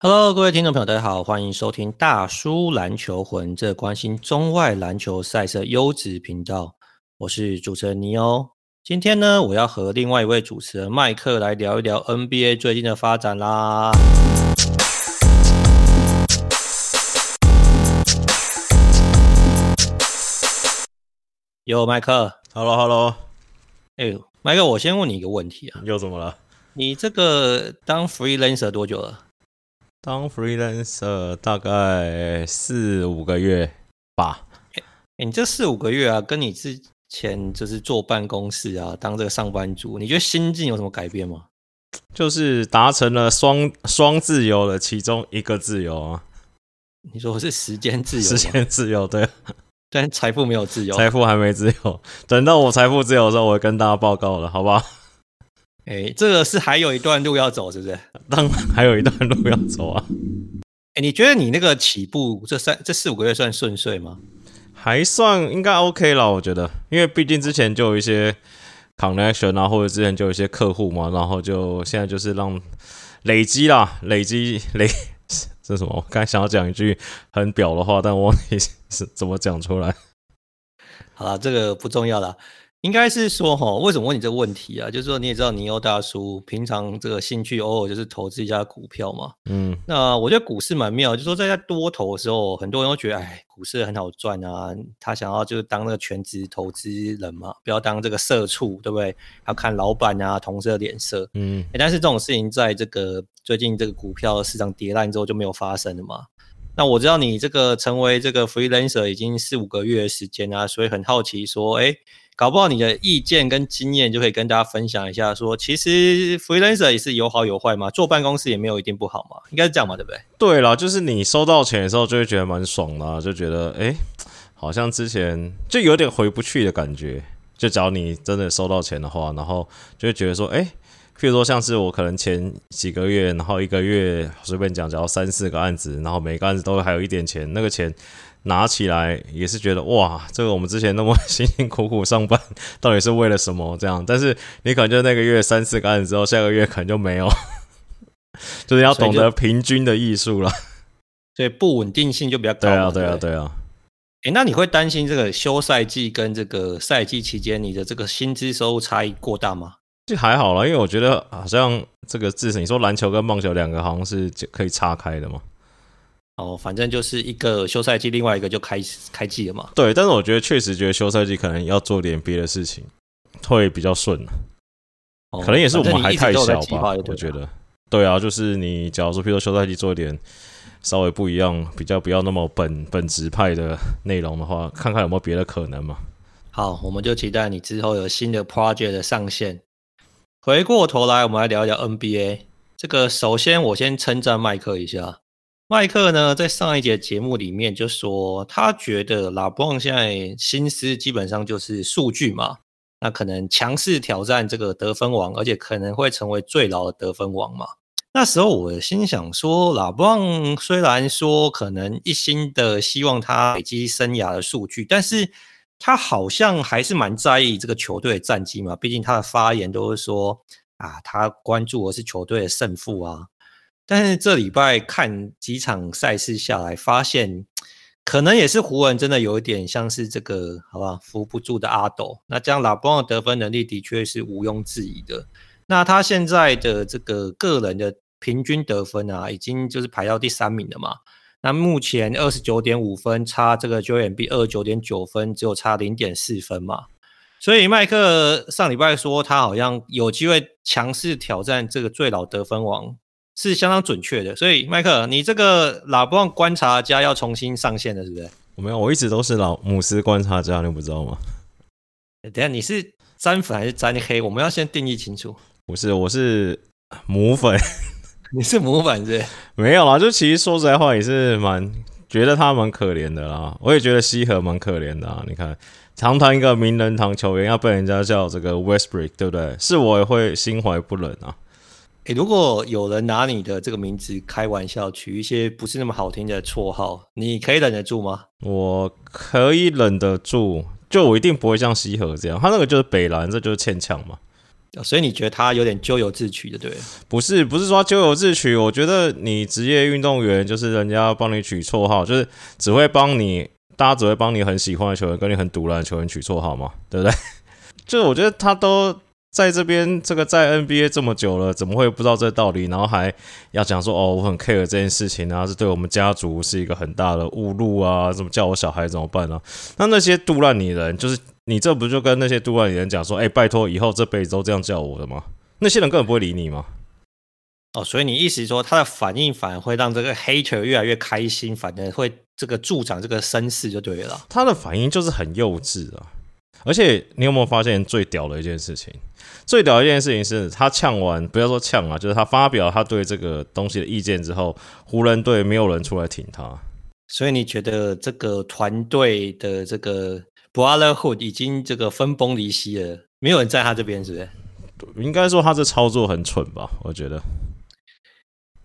Hello，各位听众朋友，大家好，欢迎收听大叔篮球魂，这关心中外篮球赛事优质频道。我是主持人尼欧。今天呢，我要和另外一位主持人麦克来聊一聊 NBA 最近的发展啦。哟，麦克，Hello，Hello，哎呦，麦克，我先问你一个问题啊，又怎么了？你这个当 freelancer 多久了？当 freelancer 大概四五个月吧。欸欸、你这四五个月啊，跟你之前就是坐办公室啊，当这个上班族，你觉得心境有什么改变吗？就是达成了双双自由的其中一个自由啊。你说我是时间自由？时间自由，对。但财富没有自由，财富还没自由。等到我财富自由的时候，我会跟大家报告了，好不好？哎、欸，这个是还有一段路要走，是不是？当然还有一段路要走啊！哎、欸，你觉得你那个起步这三这四五个月算顺遂吗？还算应该 OK 啦，我觉得，因为毕竟之前就有一些 connection 啊，或者之前就有一些客户嘛，然后就现在就是让累积啦，累积累 这是什么？我刚才想要讲一句很表的话，但我忘记是怎么讲出来。好了，这个不重要了。应该是说哈，为什么问你这个问题啊？就是说你也知道，尼欧大叔平常这个兴趣偶尔就是投资一下股票嘛。嗯，那我觉得股市蛮妙，就是说在多头的时候，很多人都觉得哎，股市很好赚啊。他想要就是当那个全职投资人嘛，不要当这个社畜，对不对？要看老板啊、同事的脸色。嗯，但是这种事情在这个最近这个股票市场跌烂之后就没有发生了嘛。那我知道你这个成为这个 freelancer 已经四五个月的时间啊，所以很好奇说，哎。搞不好你的意见跟经验就可以跟大家分享一下说，其实 freelancer 也是有好有坏嘛，坐办公室也没有一定不好嘛，应该是这样嘛，对不对？对啦，就是你收到钱的时候就会觉得蛮爽的，就觉得诶，好像之前就有点回不去的感觉。就假如你真的收到钱的话，然后就会觉得说，诶，譬如说像是我可能前几个月，然后一个月随便讲，假如三四个案子，然后每个案子都还有一点钱，那个钱。拿起来也是觉得哇，这个我们之前那么辛辛苦苦上班，到底是为了什么？这样，但是你可能就那个月三四个案子之后，下个月可能就没有，就是要懂得平均的艺术了。所以不稳定性就比较高。对啊，对啊，对啊。诶，那你会担心这个休赛季跟这个赛季期间你的这个薪资收入差异过大吗？这还好啦，因为我觉得好像这个至少你说篮球跟棒球两个好像是可以岔开的嘛。哦，反正就是一个休赛季，另外一个就开开季了嘛。对，但是我觉得确实觉得休赛季可能要做点别的事情，会比较顺。哦，可能也是我们还太小吧，我觉得。对啊，就是你假如说，譬如说休赛季做一点稍微不一样，比较不要那么本本职派的内容的话，看看有没有别的可能嘛。好，我们就期待你之后有新的 project 的上线。回过头来，我们来聊一聊 NBA。这个首先我先称赞麦克一下。麦克呢，在上一节节目里面就说，他觉得拉布朗现在心思基本上就是数据嘛，那可能强势挑战这个得分王，而且可能会成为最老的得分王嘛。那时候我心想说，拉布朗虽然说可能一心的希望他累积生涯的数据，但是他好像还是蛮在意这个球队的战绩嘛。毕竟他的发言都是说啊，他关注的是球队的胜负啊。但是这礼拜看几场赛事下来，发现可能也是湖人真的有一点像是这个，好吧，扶不住的阿斗。那这样拉布朗的得分能力的确是毋庸置疑的。那他现在的这个个人的平均得分啊，已经就是排到第三名了嘛。那目前二十九点五分，差这个 Joel B 二十九点九分，只有差零点四分嘛。所以麦克上礼拜说他好像有机会强势挑战这个最老得分王。是相当准确的，所以麦克，你这个拉布朗观察家要重新上线了，是不是？我没有，我一直都是老姆斯观察家，你不知道吗？等下你是沾粉还是沾黑？我们要先定义清楚。不是，我是母粉。你是母粉是，是？没有啦，就其实说实在话，也是蛮觉得他蛮可怜的啦。我也觉得西河蛮可怜的啊。你看，常常一个名人堂球员要被人家叫这个 Westbrook，对不对？是我也会心怀不忍啊。欸，如果有人拿你的这个名字开玩笑，取一些不是那么好听的绰号，你可以忍得住吗？我可以忍得住，就我一定不会像西河这样，他那个就是北蓝，这就是欠呛嘛。所以你觉得他有点咎由自取的，对？不是，不是说咎由自取。我觉得你职业运动员就是人家帮你取绰号，就是只会帮你，大家只会帮你很喜欢的球员跟你很独烂的球员取绰号嘛，对不对？就是我觉得他都。在这边，这个在 NBA 这么久了，怎么会不知道这个道理？然后还要讲说哦，我很 care 这件事情啊，是对我们家族是一个很大的侮辱啊！怎么叫我小孩怎么办呢、啊？那那些杜兰尼人，就是你这不就跟那些杜兰尼人讲说，哎，拜托以后这辈子都这样叫我的吗？那些人根本不会理你吗？哦，所以你意思说他的反应反而会让这个 hater 越来越开心，反而会这个助长这个声势就对了。他的反应就是很幼稚啊！而且你有没有发现最屌的一件事情？最屌的一件事情是他呛完，不要说呛啊，就是他发表他对这个东西的意见之后，湖人队没有人出来挺他。所以你觉得这个团队的这个 brotherhood 已经这个分崩离析了，没有人在他这边，是不是？应该说他这操作很蠢吧？我觉得。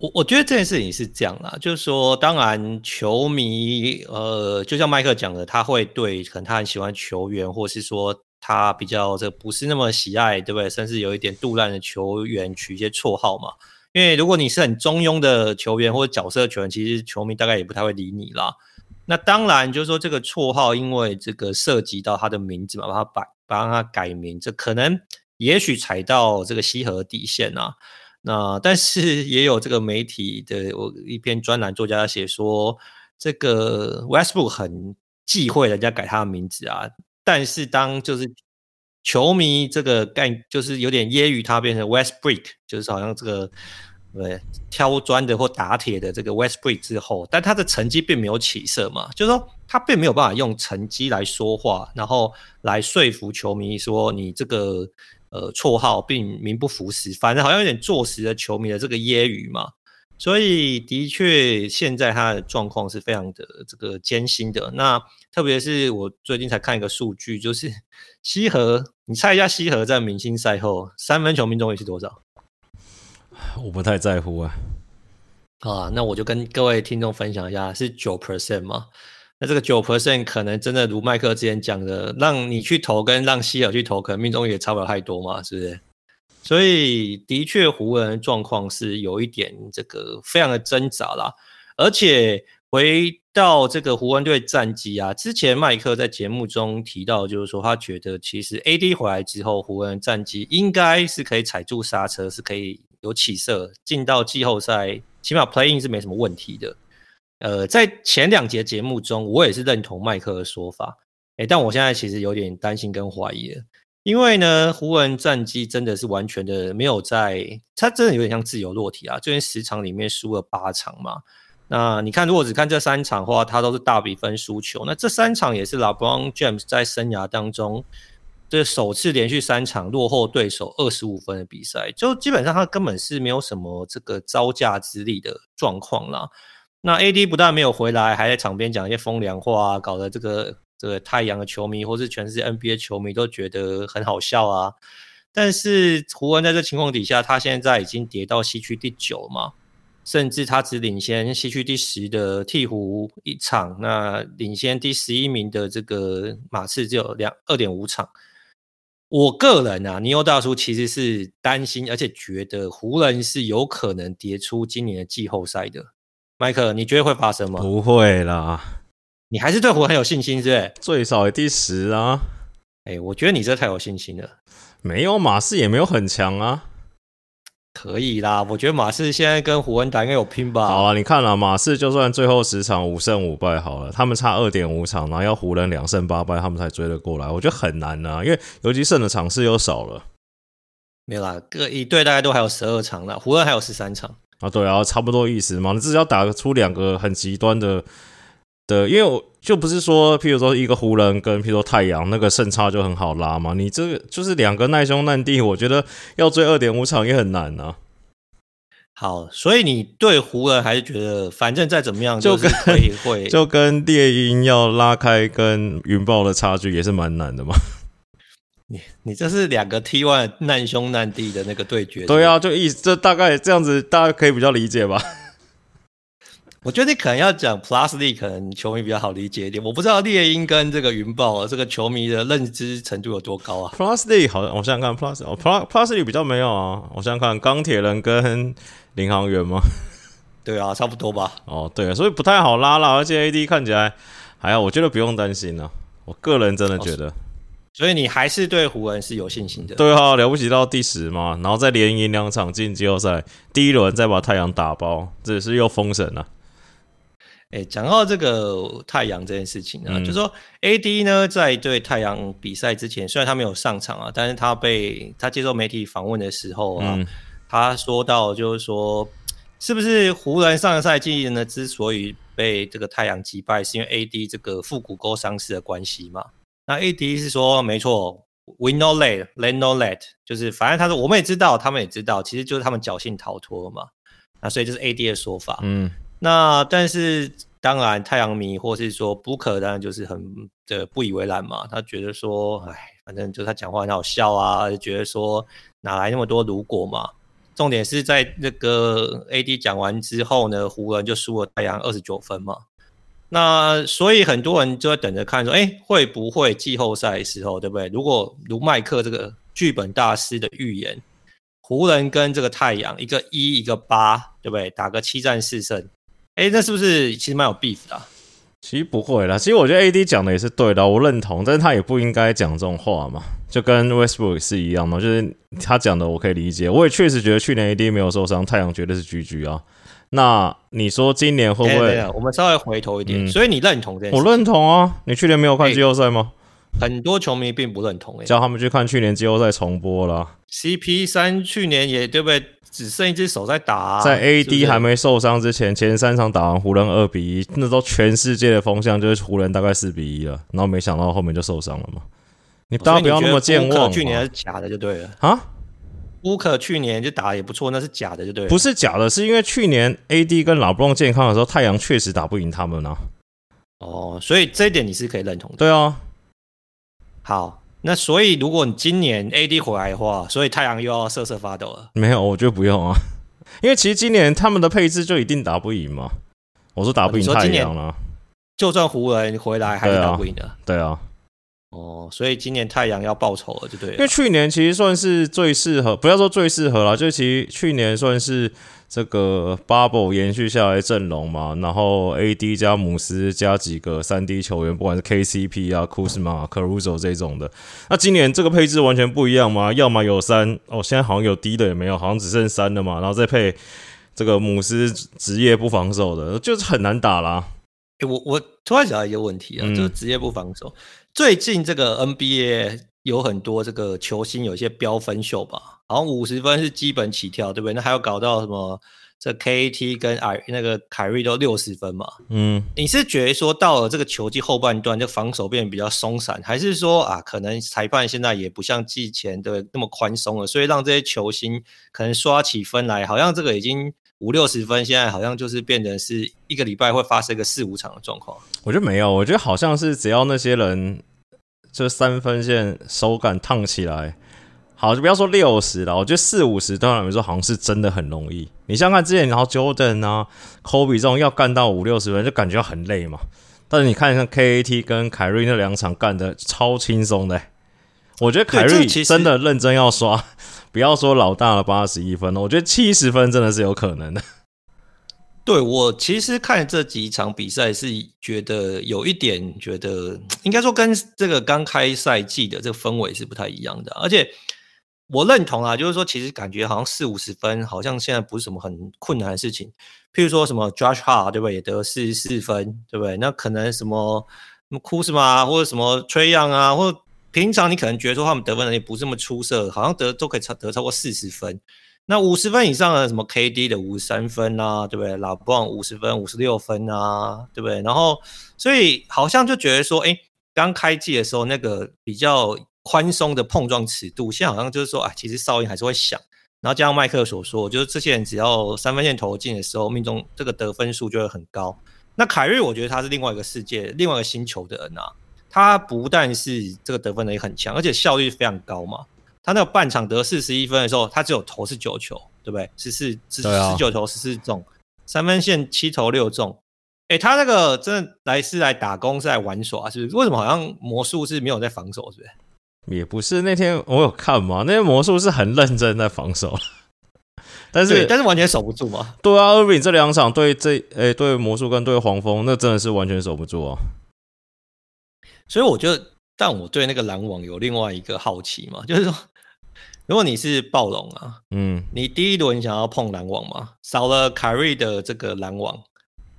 我我觉得这件事情是这样啦，就是说，当然球迷，呃，就像麦克讲的，他会对可能他很喜欢球员，或是说。他比较这不是那么喜爱，对不对？甚至有一点杜烂的球员取一些绰号嘛。因为如果你是很中庸的球员或者角色球员，其实球迷大概也不太会理你啦。那当然就是说这个绰号，因为这个涉及到他的名字嘛，把他把帮他改名，这可能也许踩到这个西河底线啊。那但是也有这个媒体的我一篇专栏作家写说，这个 Westbrook 很忌讳人家改他的名字啊。但是当就是球迷这个概就是有点揶揄他变成 Westbrook，就是好像这个对挑砖的或打铁的这个 Westbrook 之后，但他的成绩并没有起色嘛，就是说他并没有办法用成绩来说话，然后来说服球迷说你这个呃绰号并名不符实，反正好像有点坐实了球迷的这个揶揄嘛。所以的确，现在他的状况是非常的这个艰辛的。那特别是我最近才看一个数据，就是西河，你猜一下西河在明星赛后三分球命中率是多少？我不太在乎啊。啊，那我就跟各位听众分享一下，是九 percent 吗？那这个九 percent 可能真的如麦克之前讲的，让你去投跟让西尔去投，可能命中率也差不了太多嘛，是不是？所以，的确，湖人状况是有一点这个非常的挣扎啦。而且，回到这个湖人队战绩啊，之前麦克在节目中提到，就是说他觉得其实 AD 回来之后，湖人战绩应该是可以踩住刹车，是可以有起色，进到季后赛，起码 playing 是没什么问题的。呃，在前两节节目中，我也是认同麦克的说法，诶，但我现在其实有点担心跟怀疑了。因为呢，湖人战绩真的是完全的没有在，他真的有点像自由落体啊。最近十场里面输了八场嘛。那你看，如果只看这三场的话，他都是大比分输球。那这三场也是 LeBron James 在生涯当中这首次连续三场落后对手二十五分的比赛，就基本上他根本是没有什么这个招架之力的状况啦。那 AD 不但没有回来，还在场边讲一些风凉话啊，搞得这个。这个太阳的球迷，或是全世界 NBA 球迷都觉得很好笑啊。但是湖人在这情况底下，他现在已经跌到西区第九嘛，甚至他只领先西区第十的鹈鹕一场，那领先第十一名的这个马刺只有两二点五场。我个人啊，尼欧大叔其实是担心，而且觉得湖人是有可能跌出今年的季后赛的。麦克，你觉得会发生吗？不会啦。你还是对湖人很有信心，是不是？最少也第十啊！哎、欸，我觉得你这太有信心了。没有马刺也没有很强啊。可以啦，我觉得马刺现在跟湖人打应该有拼吧。好啊，你看啦，马刺就算最后十场五胜五败好了，他们差二点五场，然后要湖人两胜八败，他们才追得过来。我觉得很难啊，因为尤其胜的场次又少了。没有啦，各一队大概都还有十二场了，湖人还有十三场啊。对啊，差不多意思嘛。你至少打出两个很极端的。的，因为我就不是说，譬如说一个湖人跟譬如说太阳那个胜差就很好拉嘛，你这个就是两个难兄难弟，我觉得要追二点五场也很难啊。好，所以你对湖人还是觉得，反正再怎么样就跟可以会就跟猎鹰要拉开跟云豹的差距也是蛮难的嘛。你你这是两个 T one 难兄难弟的那个对决。对啊，就意思这大概这样子，大家可以比较理解吧。我觉得你可能要讲 Plus League，可能球迷比较好理解一点。我不知道猎鹰跟这个云豹这个球迷的认知程度有多高啊？Plus League 好像我想想看，Plus 哦 Plus Plus League 比较没有啊。我想想看，钢铁人跟领航员吗？对啊，差不多吧。哦，对，啊所以不太好拉了。而且 AD 看起来还好，我觉得不用担心呢、啊。我个人真的觉得。哦所以你还是对湖人是有信心的？对啊，了不起到第十嘛，然后再连赢两场进季后赛，第一轮再把太阳打包，这也是又封神了。哎，讲到这个太阳这件事情、啊，嗯、就是说 AD 呢在对太阳比赛之前，虽然他没有上场啊，但是他被他接受媒体访问的时候啊，嗯、他说到就是说，是不是湖人上个赛季呢之所以被这个太阳击败，是因为 AD 这个腹股沟伤势的关系嘛？那 AD 是说没错，We know that, they know that，就是反正他说我们也知道，他们也知道，其实就是他们侥幸逃脱嘛。那所以这是 AD 的说法。嗯，那但是当然太阳迷或是说 Booker 当然就是很的不以为然嘛。他觉得说，哎，反正就他讲话很好笑啊，就觉得说哪来那么多如果嘛？重点是在那个 AD 讲完之后呢，湖人就输了太阳二十九分嘛。那所以很多人就在等着看，说，哎、会不会季后赛时候，对不对？如果如麦克这个剧本大师的预言，湖人跟这个太阳一个一一个八，对不对？打个七战四胜，哎、那是不是其实蛮有 beef 的、其实不会啦，其实我觉得 AD 讲的也是对的，我认同，但是他也不应该讲这种话嘛，就跟 Westbrook 是一样嘛，就是他讲的我可以理解，我也确实觉得去年 AD 没有受伤，太阳绝对是 GG 啊。那你说今年会不会？我们稍微回头一点，嗯、所以你认同这件事？我认同啊！你去年没有看季后赛吗？很多球迷并不认同、欸，叫他们去看去年季后赛重播了。CP 三去年也对不对？只剩一只手在打、啊，在 AD 还没受伤之前，前三场打完湖人二比一，那时候全世界的风向就是湖人大概四比一了。然后没想到后面就受伤了嘛。你大家不要那么健忘，去年是假的就对了啊。乌克去年就打得也不错，那是假的，就对了。不是假的，是因为去年 AD 跟老布隆健康的时候，太阳确实打不赢他们呢、啊。哦，所以这一点你是可以认同的。对啊。好，那所以如果你今年 AD 回来的话，所以太阳又要瑟瑟发抖了。没有，我觉得不用啊，因为其实今年他们的配置就一定打不赢嘛。我说打不赢太阳了，就算湖人回来还是打不赢的。对啊。哦，所以今年太阳要报仇了，就对了。因为去年其实算是最适合，不要说最适合了，就其实去年算是这个 bubble 延续下来阵容嘛，然后 AD 加姆斯加几个三 D 球员，不管是 KCP 啊、Kuzma、Caruso 这种的。那今年这个配置完全不一样嘛，要么有三哦，现在好像有低的也没有，好像只剩三了嘛，然后再配这个姆斯职业不防守的，就是很难打啦。欸、我我突然想到一个问题啊，嗯、就是职业不防守。最近这个 NBA 有很多这个球星有一些飙分秀吧，好像五十分是基本起跳，对不对？那还要搞到什么这 KAT 跟艾那个凯瑞都六十分嘛？嗯，你是觉得说到了这个球季后半段，就防守变得比较松散，还是说啊，可能裁判现在也不像季前的那么宽松了，所以让这些球星可能刷起分来，好像这个已经五六十分，现在好像就是变成是一个礼拜会发生个四五场的状况。我觉得没有，我觉得好像是只要那些人就三分线手感烫起来，好，就不要说六十了，我觉得四五十对他们来说好像是真的很容易。你像看之前，然后 Jordan 啊、Kobe 这种要干到五六十分，就感觉很累嘛。但是你看像 KAT 跟凯瑞那两场干的超轻松的，我觉得凯瑞真的认真要刷，不要说老大了八十一分了，我觉得七十分真的是有可能的。对，我其实看这几场比赛是觉得有一点觉得，应该说跟这个刚开赛季的这个氛围是不太一样的。而且我认同啊，就是说其实感觉好像四五十分，好像现在不是什么很困难的事情。譬如说什么 Josh Hart 对不对，也得四十四分，对不对？那可能什么什么 Kuzma 或者什么 Trae Young 啊，或者平常你可能觉得说他们得分能力不是那么出色，好像得都可以超得超过四十分。那五十分以上的什么 KD 的五十三分啊，对不对？老布朗五十分、五十六分啊，对不对？然后，所以好像就觉得说，哎，刚开季的时候那个比较宽松的碰撞尺度，现在好像就是说，啊，其实哨音还是会响。然后加上麦克所说，就是这些人只要三分线投进的时候，命中这个得分数就会很高。那凯瑞，我觉得他是另外一个世界、另外一个星球的人啊。他不但是这个得分能力很强，而且效率非常高嘛。他那个半场得四十一分的时候，他只有投是九球，对不对？十四十十九球十四中，三分线七投六中。哎、欸，他那个真的来是来打工，是来玩耍，是不是？为什么好像魔术是没有在防守，是不是？也不是，那天我有看嘛，那天魔术是很认真在防守，但是但是完全守不住嘛。对啊，Irving 这两场对这哎、欸、对魔术跟对黄蜂，那真的是完全守不住啊。所以我觉得，但我对那个篮网有另外一个好奇嘛，就是说，如果你是暴龙啊，嗯，你第一轮想要碰篮网嘛，少了凯瑞的这个篮网。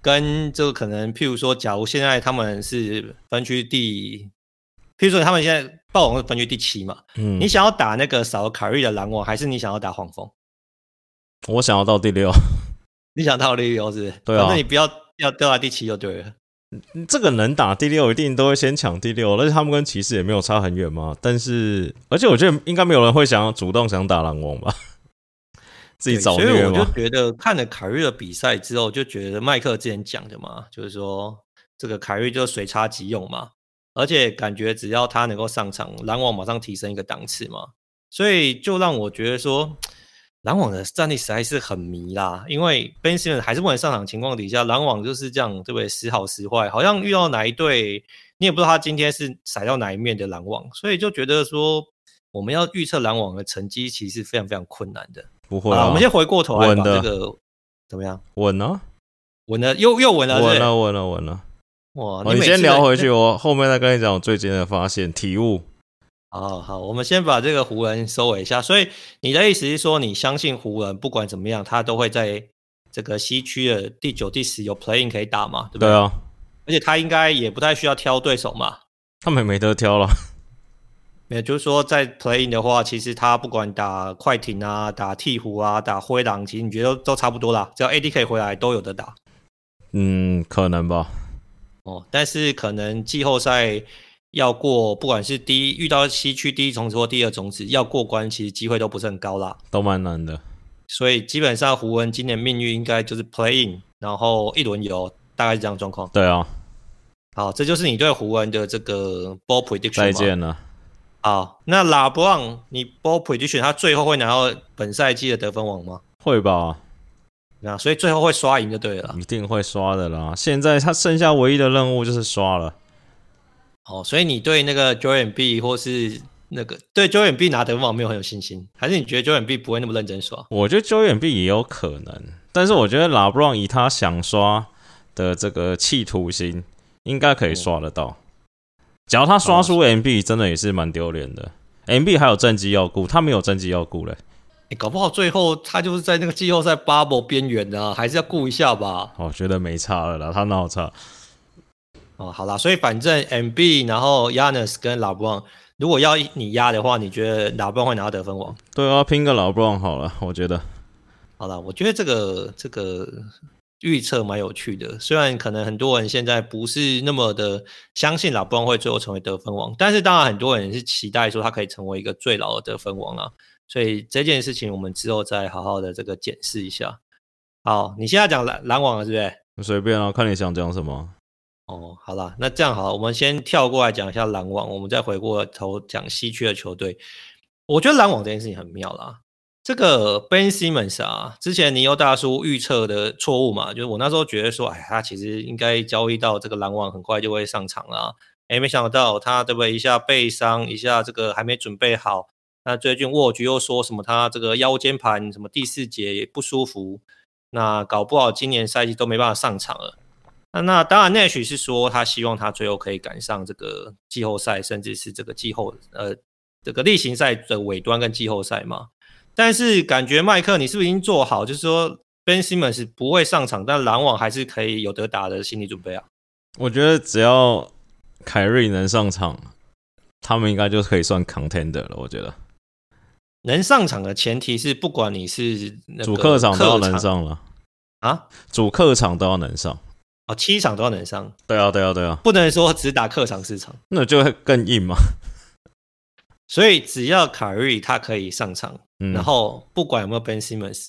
跟这个可能，譬如说，假如现在他们是分区第，譬如说他们现在暴龙是分区第七嘛，嗯，你想要打那个少了凯瑞的篮网，还是你想要打黄蜂？我想要到第六，你想到第六是？对啊，那你不要要掉到第七就对了。这个能打第六，一定都会先抢第六，而且他们跟骑士也没有差很远嘛。但是，而且我觉得应该没有人会想要主动想打篮网吧。自己找，所以我就觉得看了凯瑞的比赛之后，就觉得麦克之前讲的嘛，就是说这个凯瑞就随插即用嘛，而且感觉只要他能够上场，篮网马上提升一个档次嘛，所以就让我觉得说，篮网的战力实在是很迷啦，因为 Ben Simmons 还是不能上场情况底下，篮网就是这样，对不对？时好时坏，好像遇到哪一队，你也不知道他今天是甩到哪一面的篮网，所以就觉得说，我们要预测篮网的成绩，其实是非常非常困难的。不会啊，我们先回过头来把这个怎么样？稳呢？稳了，又又稳了，稳了，稳了，稳了。哇！你先聊回去，我后面再跟你讲我最近的发现体悟。好好，我们先把这个湖人收尾一下。所以你的意思是说，你相信湖人不管怎么样，他都会在这个西区的第九、第十有 playing 可以打嘛？对不对？对啊。而且他应该也不太需要挑对手嘛。他们也没得挑了。也就是说，在 playing 的话，其实他不管打快艇啊、打鹈鹕啊、打灰狼，其实你觉得都，都差不多啦。只要 AD 可以回来，都有得打。嗯，可能吧。哦，但是可能季后赛要过，不管是第一遇到西区第一种子或第二种子要过关，其实机会都不是很高啦。都蛮难的。所以基本上胡文今年命运应该就是 playing，然后一轮游，大概是这样状况。对啊。好，这就是你对胡文的这个 ball prediction。再见了。好，那拉布朗，你 ball prediction 他最后会拿到本赛季的得分王吗？会吧，那所以最后会刷赢就对了，一定会刷的啦。现在他剩下唯一的任务就是刷了。哦，所以你对那个 Joel Embiid 或是那个对 Joel Embiid 拿得分王没有很有信心，还是你觉得 Joel Embiid 不会那么认真刷？我觉得 Joel Embiid 也有可能，但是我觉得拉布朗以他想刷的这个企图心，应该可以刷得到。嗯只要他刷出 MB，真的也是蛮丢脸的。MB 还有战绩要顾，他没有战绩要顾嘞。你搞不好最后他就是在那个季后赛 bubble 边缘的，还是要顾一下吧。我觉得没差了啦，他哪有差？哦，好啦，所以反正 MB，然后 Giannis 跟老布朗，如果要你压的话，你觉得老布朗会拿到得分王？对啊，拼个老布朗好了，我觉得。好了，我觉得这个这个。预测蛮有趣的，虽然可能很多人现在不是那么的相信老布朗会最后成为得分王，但是当然很多人是期待说他可以成为一个最老的得分王啊。所以这件事情我们之后再好好的这个检视一下。好，你现在讲篮篮网了，是不是？随便啊，看你想讲什么。哦，好了，那这样好，我们先跳过来讲一下篮网，我们再回过头讲西区的球队。我觉得篮网这件事情很妙啦。这个 Ben Simmons 啊，之前尼欧大叔预测的错误嘛，就是我那时候觉得说，哎，他其实应该交易到这个篮网很快就会上场了，哎，没想到他对不对？一下背伤，一下这个还没准备好，那最近沃局又说什么他这个腰间盘什么第四节也不舒服，那搞不好今年赛季都没办法上场了。那那当然，Nash 是说他希望他最后可以赶上这个季后赛，甚至是这个季后呃这个例行赛的尾端跟季后赛嘛。但是感觉麦克，你是不是已经做好，就是说 Ben Simmons 不会上场，但篮网还是可以有得打的心理准备啊？我觉得只要凯瑞能上场，他们应该就可以算 contender 了。我觉得能上场的前提是，不管你是主客场都要能上了啊，主客场都要能上哦，七场都要能上。对啊，对啊，对啊，不能说只打客场四场，那就会更硬嘛。所以只要卡瑞他可以上场。嗯、然后不管有没有 Ben Simmons，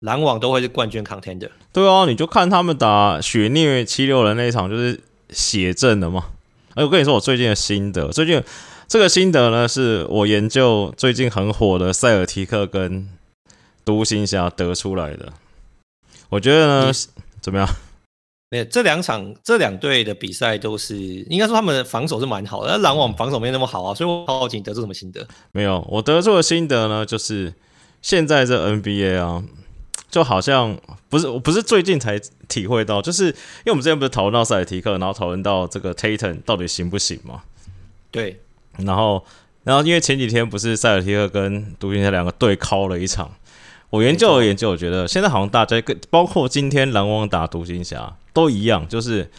篮网都会是冠军 contender。对啊，你就看他们打血虐七六人那一场，就是血阵的嘛。哎，我跟你说，我最近的心得，最近这个心得呢，是我研究最近很火的塞尔提克跟独行侠得出来的。我觉得呢，怎么样？这两场这两队的比赛都是应该说他们的防守是蛮好的，但篮网防守没那么好啊，所以我好奇你得出什么心得？没有，我得出的心得呢，就是现在这 NBA 啊，就好像不是我不是最近才体会到，就是因为我们之前不是讨论到塞尔提克，然后讨论到这个 Tatum 到底行不行嘛？对，然后然后因为前几天不是塞尔提克跟独行侠两个对敲了一场，我研究了研究，我觉得现在好像大家跟包括今天篮网打独行侠。都一样，就是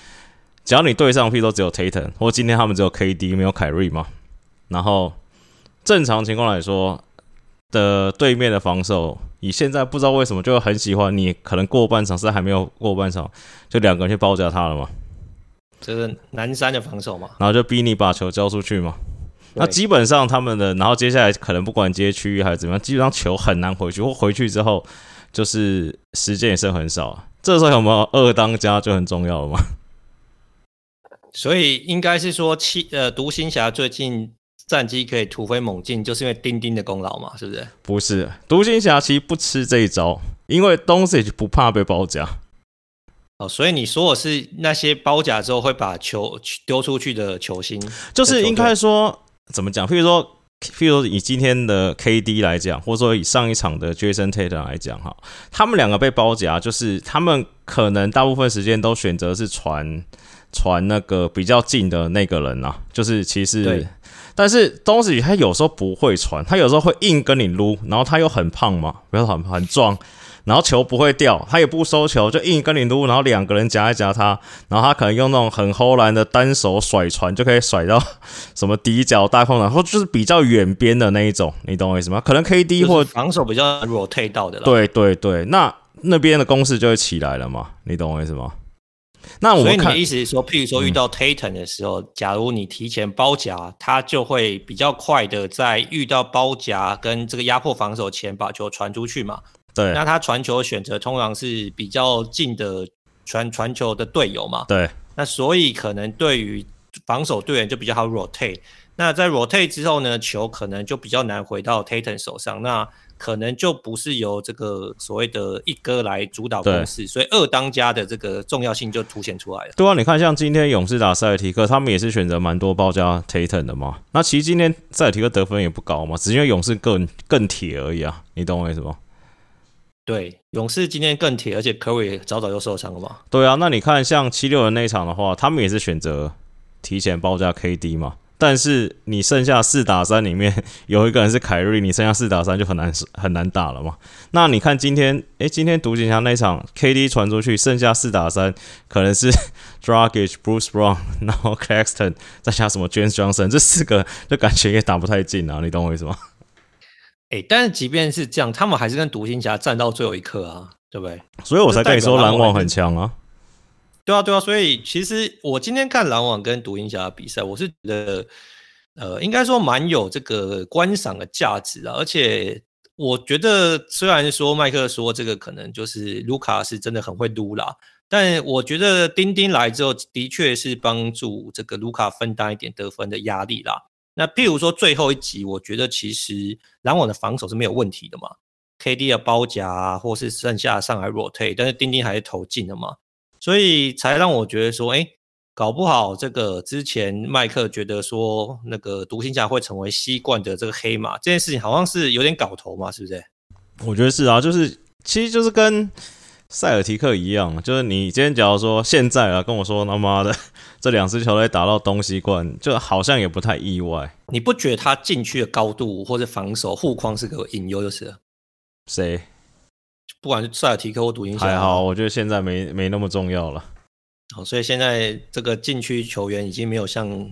只要你对上，譬如说只有 Tatum，或今天他们只有 KD 没有凯瑞嘛。然后正常情况来说的对面的防守，你现在不知道为什么就很喜欢你，可能过半场是还没有过半场，就两个人去包夹他了嘛。就是南山的防守嘛，然后就逼你把球交出去嘛。那基本上他们的，然后接下来可能不管接区域还是怎么样，基本上球很难回去，或回去之后就是时间也剩很少。这时候有没有二当家就很重要了嘛？所以应该是说，七呃，独行侠最近战绩可以突飞猛进，就是因为丁丁的功劳嘛，是不是？不是，独行侠其实不吃这一招，因为东西不怕被包夹。哦，所以你说我是那些包夹之后会把球丢出去的球星，就是应该说怎么讲？譬如说。譬如说以今天的 KD 来讲，或者说以上一场的 Jason Tatum 来讲，哈，他们两个被包夹，就是他们可能大部分时间都选择是传传那个比较近的那个人啊，就是其实，但是东西他有时候不会传，他有时候会硬跟你撸，然后他又很胖嘛，不要很很壮。然后球不会掉，他也不收球，就硬跟你撸，然后两个人夹一夹他，然后他可能用那种很后来的单手甩传，就可以甩到什么底角大空档，或就是比较远边的那一种，你懂我意思吗？可能 KD 或防守比较 rotate 到的。对对对，那那边的攻势就会起来了嘛，你懂我意思吗？那我看，所以你的意思是说，譬如说遇到 Tatum 的时候，嗯、假如你提前包夹，他就会比较快的在遇到包夹跟这个压迫防守前把球传出去嘛。对，那他传球选择通常是比较近的传传球的队友嘛？对，那所以可能对于防守队员就比较好 rotate。那在 rotate 之后呢，球可能就比较难回到 Tatum 手上，那可能就不是由这个所谓的一哥来主导攻势，对所以二当家的这个重要性就凸显出来了。对啊，你看像今天勇士打塞尔提克，他们也是选择蛮多包夹 Tatum 的嘛。那其实今天塞尔提克得分也不高嘛，只是因为勇士更更铁而已啊，你懂我意思吗？对，勇士今天更铁，而且科瑞早早就受伤了嘛。对啊，那你看像七六人那一场的话，他们也是选择提前包夹 KD 嘛。但是你剩下四打三里面有一个人是凯瑞，你剩下四打三就很难很难打了嘛。那你看今天，诶，今天独行侠那场 KD 传出去，剩下四打三可能是 Dragic、Bruce Brown，然后 Claxton 再加什么 James Johnson，这四个 就感觉也打不太进啊。你懂我意思吗？诶、欸，但是即便是这样，他们还是跟独行侠战到最后一刻啊，对不对？所以我才跟你说篮网很强啊。对啊，对啊，所以其实我今天看篮网跟独行侠比赛，我是觉得，呃，应该说蛮有这个观赏的价值啊。而且我觉得，虽然说麦克说这个可能就是卢卡是真的很会撸啦，但我觉得丁丁来之后，的确是帮助这个卢卡分担一点得分的压力啦。那譬如说最后一集，我觉得其实篮网的防守是没有问题的嘛，KD 的包夹啊，或是剩下上来 rotate，但是丁丁还是投进了嘛，所以才让我觉得说，哎、欸，搞不好这个之前麦克觉得说那个独行侠会成为西冠的这个黑马，这件事情好像是有点搞头嘛，是不是？我觉得是啊，就是其实就是跟。塞尔提克一样，就是你今天假如说现在啊跟我说他妈的这两支球队打到东西冠，就好像也不太意外。你不觉得他禁区的高度或者防守护框是个隐忧就是了？谁？不管是塞尔提克或独行侠，还好，我觉得现在没没那么重要了。好，所以现在这个禁区球员已经没有像。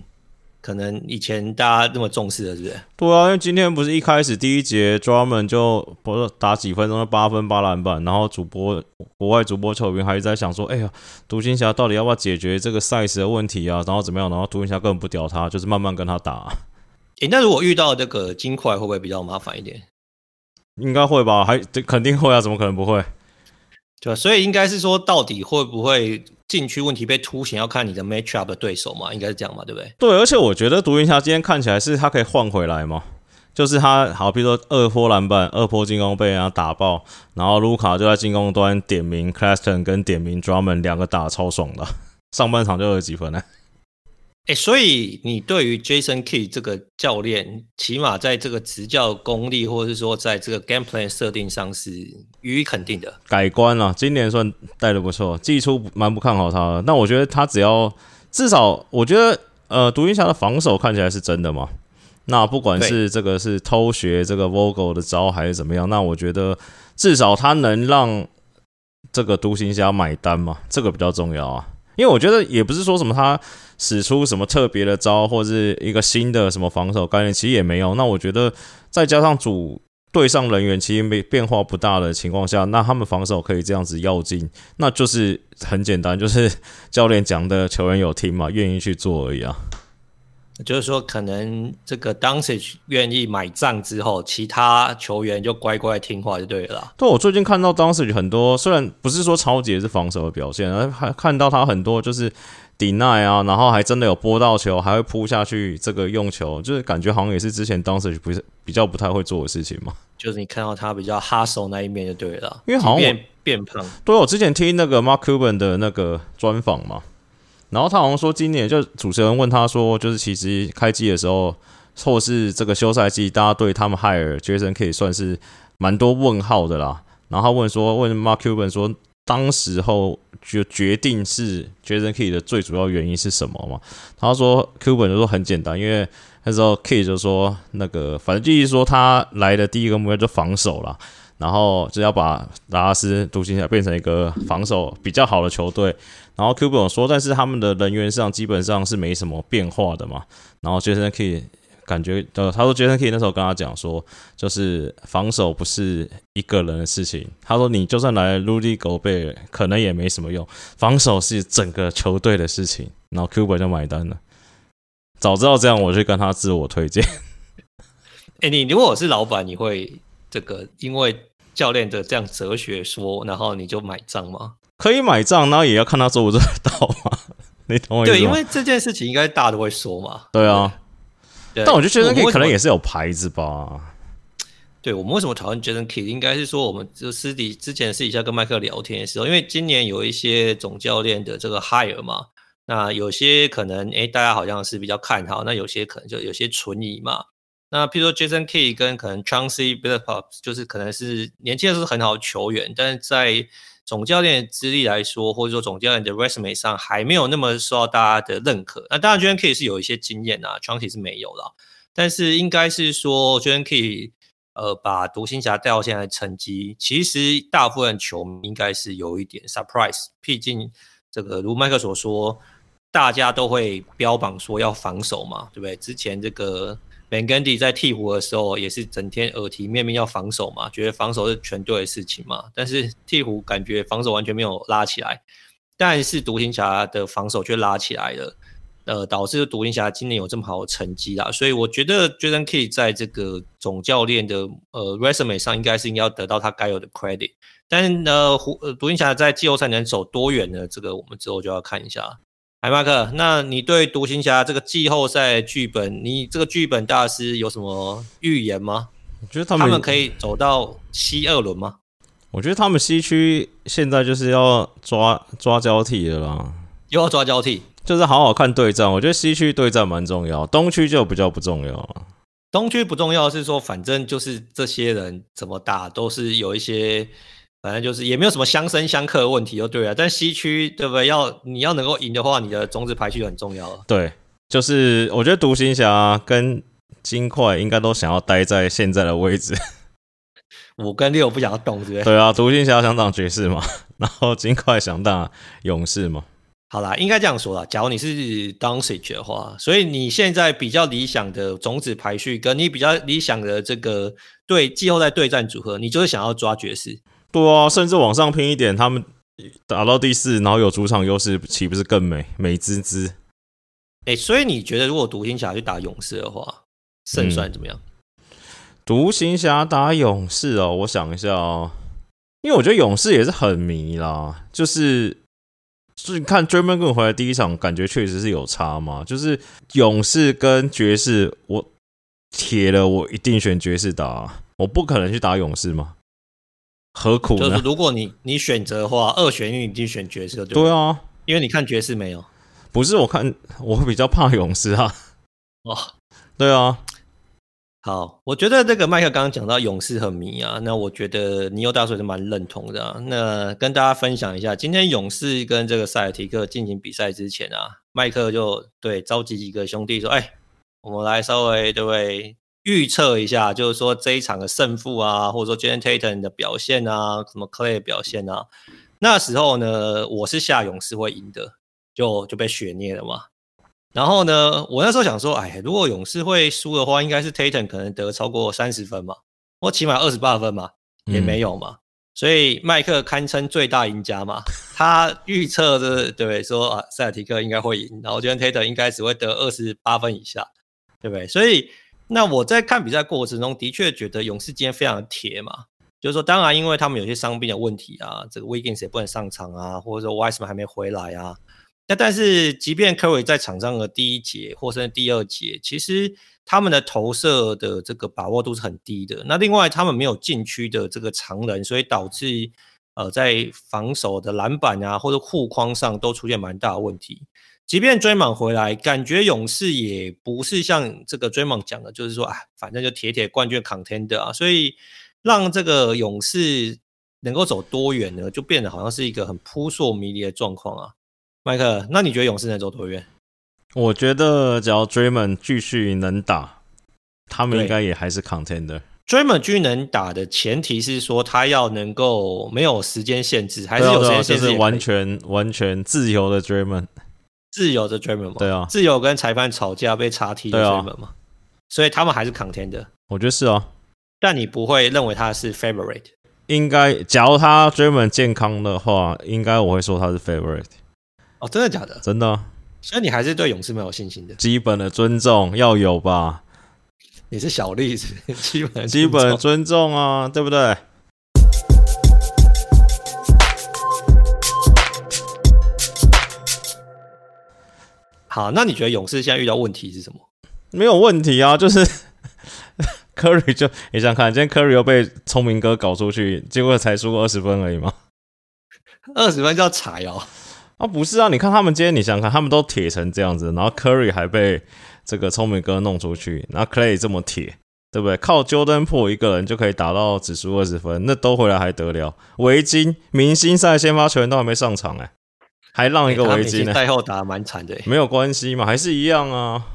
可能以前大家那么重视了是不是？对啊，因为今天不是一开始第一节，Drummond 就不是打几分钟就八分八篮板，然后主播国外主播球员还是在想说，哎呀，独行侠到底要不要解决这个 size 的问题啊？然后怎么样？然后独行侠根本不屌他，就是慢慢跟他打。诶，那如果遇到这个金块，会不会比较麻烦一点？应该会吧，还肯定会啊，怎么可能不会？对，所以应该是说，到底会不会？禁区问题被凸显，要看你的 matchup 的对手嘛，应该是这样嘛，对不对？对，而且我觉得独行侠今天看起来是他可以换回来嘛，就是他好，比如说二波篮板、二波进攻被人家打爆，然后卢卡就在进攻端点名 Claston 跟点名 Drummond 两个打超爽的，上半场就有几分呢？哎，所以你对于 Jason Key 这个教练，起码在这个执教功力，或者是说在这个 game plan 设定上是予以肯定的。改观了，今年算带的不错，季初蛮不看好他的，那我觉得他只要至少，我觉得呃，独行侠的防守看起来是真的嘛。那不管是这个是偷学这个 Vogel 的招还是怎么样，那我觉得至少他能让这个独行侠买单嘛，这个比较重要啊。因为我觉得也不是说什么他使出什么特别的招，或者是一个新的什么防守概念，其实也没有。那我觉得再加上主队上人员其实没变化不大的情况下，那他们防守可以这样子要进，那就是很简单，就是教练讲的球员有听嘛，愿意去做而已啊。就是说，可能这个 Doncic 愿意买账之后，其他球员就乖乖听话就对了啦。对，我最近看到 Doncic 很多，虽然不是说超级是防守的表现，而还看到他很多就是 deny 啊，然后还真的有拨到球，还会扑下去这个用球，就是感觉好像也是之前 Doncic 不是比较不太会做的事情嘛。就是你看到他比较 hustle 那一面就对了，因为好像变变胖。对，我之前听那个 Mark Cuban 的那个专访嘛。然后他好像说，今年就主持人问他说，就是其实开季的时候，或是这个休赛季，大家对他们海尔·杰森可以算是蛮多问号的啦。然后他问说，问 Mark Cuban 说，当时候就决定是 Jason Kidd 的最主要原因是什么嘛？他说 Cuban 就说很简单，因为那时候 k 就说那个，反正就是说他来的第一个目标就防守啦。然后就要把达拉斯独行侠变成一个防守比较好的球队。然后 Cuban 说，但是他们的人员上基本上是没什么变化的嘛。然后 Jason Kidd 感觉，呃，他说 Jason Kidd 那时候跟他讲说，就是防守不是一个人的事情。他说你就算来 Rudy Gobert 可能也没什么用，防守是整个球队的事情。然后 Cuban 就买单了。早知道这样，我就跟他自我推荐。哎，你如果我是老板，你会？这个因为教练的这样哲学说，然后你就买账吗？可以买账，然后也要看他做不做得到嘛。你同意？对，因为这件事情应该大家都会说嘛。对啊，对，但我觉得 Jason Kidd 可能也是有牌子吧。对，我们为什么讨论 Jason Kidd？应该是说，我们就私底之前私底下跟麦克聊天的时候，因为今年有一些总教练的这个 hire 嘛，那有些可能哎，大家好像是比较看好，那有些可能就有些存疑嘛。那譬如说，Jason Kidd 跟可能 Chauncey Billups 就是可能是年轻的时候很好的球员，但是在总教练的资历来说，或者说总教练的 resume 上还没有那么受到大家的认可。那当然，Jason Kidd 是有一些经验啊，Chauncey 是没有了。但是应该是说，Jason Kidd 呃把独行侠带到现在的成绩，其实大部分球迷应该是有一点 surprise。毕竟这个如麦克所说，大家都会标榜说要防守嘛，对不对？之前这个。Van Gundy 在鹈鹕的时候也是整天耳提面命要防守嘛，觉得防守是全队的事情嘛。但是鹈鹕感觉防守完全没有拉起来，但是独行侠的防守却拉起来了，呃，导致独行侠今年有这么好的成绩啦。所以我觉得 Jason Kidd 在这个总教练的呃 resume 上应该是应该要得到他该有的 credit。但是呢，独行侠在季后赛能走多远呢？这个我们之后就要看一下。海马克，那你对独行侠这个季后赛剧本，你这个剧本大师有什么预言吗？我觉得他们，他们可以走到西二轮吗？我觉得他们西区现在就是要抓抓交替的啦，又要抓交替，就是好好看对战。我觉得西区对战蛮重要，东区就比较不重要。东区不重要是说，反正就是这些人怎么打都是有一些。反正就是也没有什么相生相克的问题，就对了。但西区对不对？要你要能够赢的话，你的种子排序很重要了。对，就是我觉得独行侠跟金块应该都想要待在现在的位置。五跟六不想要动，对不对？对啊，独行侠想当爵士嘛，然后金块想当勇士嘛。好啦，应该这样说啦。假如你是 Doncic 的话，所以你现在比较理想的种子排序，跟你比较理想的这个对季后赛对战组合，你就是想要抓爵士。对啊，甚至往上拼一点，他们打到第四，然后有主场优势，岂不是更美？美滋滋？哎、欸，所以你觉得如果独行侠去打勇士的话，胜算怎么样？嗯、独行侠打勇士哦，我想一下哦，因为我觉得勇士也是很迷啦，就是就是你看 Draymond Green 回来第一场，感觉确实是有差嘛，就是勇士跟爵士，我铁了，我一定选爵士打啊，我不可能去打勇士嘛，何苦呢？就是如果你你选择的话，二选一，你一定选爵士对，对啊，因为你看爵士没有？不是，我看我比较怕勇士啊。哦，对啊。好，我觉得这个麦克刚刚讲到勇士很迷啊，那我觉得尼欧大叔是蛮认同的啊。那跟大家分享一下，今天勇士跟这个塞尔提克进行比赛之前啊，麦克就对召集几个兄弟说：“哎，我们来稍微对不对预测一下，就是说这一场的胜负啊，或者说 Jayson Tatum 的表现啊，什么 Clay 的表现啊。”那时候呢，我是下勇士会赢的，就就被血虐了嘛。然后呢，我那时候想说，哎，如果勇士会输的话，应该是 Tatum 可能得超过三十分嘛，或起码二十八分嘛，也没有嘛。嗯、所以麦克堪称最大赢家嘛，他预测的对？说啊，塞尔提克应该会赢，然后今天 Tatum 应该只会得二十八分以下，对不对？所以那我在看比赛过程中的确觉得勇士今天非常铁嘛，就是说，当然因为他们有些伤病的问题啊，这个 Wiggins 也不能上场啊，或者说 WISE 们还没回来啊。那但是，即便科瑞在场上的第一节或者第二节，其实他们的投射的这个把握度是很低的。那另外，他们没有禁区的这个长人，所以导致呃在防守的篮板啊或者护框上都出现蛮大的问题。即便追梦回来，感觉勇士也不是像这个追梦讲的，就是说啊，反正就铁铁冠军 contender 啊，所以让这个勇士能够走多远呢，就变得好像是一个很扑朔迷离的状况啊。麦克，那你觉得勇士能走多远？我觉得只要 Draymond 继续能打，他们应该也还是 contender。Draymond 继续能打的前提是说，他要能够没有时间限制，还是有时间限制？就是完全完全自由的 Draymond，自由的 Draymond 吗？对啊，自由跟裁判吵架被查踢的 Draymond 吗？所以他们还是 contender。我觉得是啊，但你不会认为他是 favorite？应该，假如他 Draymond 健康的话，应该我会说他是 favorite。哦，真的假的？真的、啊，所以你还是对勇士蛮有信心的。基本的尊重要有吧？你是小例子，基本基本尊重啊，对不对？好，那你觉得勇士现在遇到问题是什么？没有问题啊，就是 Curry 就你想看，今天 Curry 又被聪明哥搞出去，结果才输过二十分而已吗？二十分叫踩哦。啊，不是啊！你看他们今天，你想想看，他们都铁成这样子，然后 Curry 还被这个聪明哥弄出去，然后 Clay 这么铁，对不对？靠 Jordan Poole 一个人就可以打到只输二十分，那都回来还得了？围巾明星赛先发球员都还没上场哎，还让一个围巾呢？赛后打蛮惨的，没有关系嘛，还是一样啊。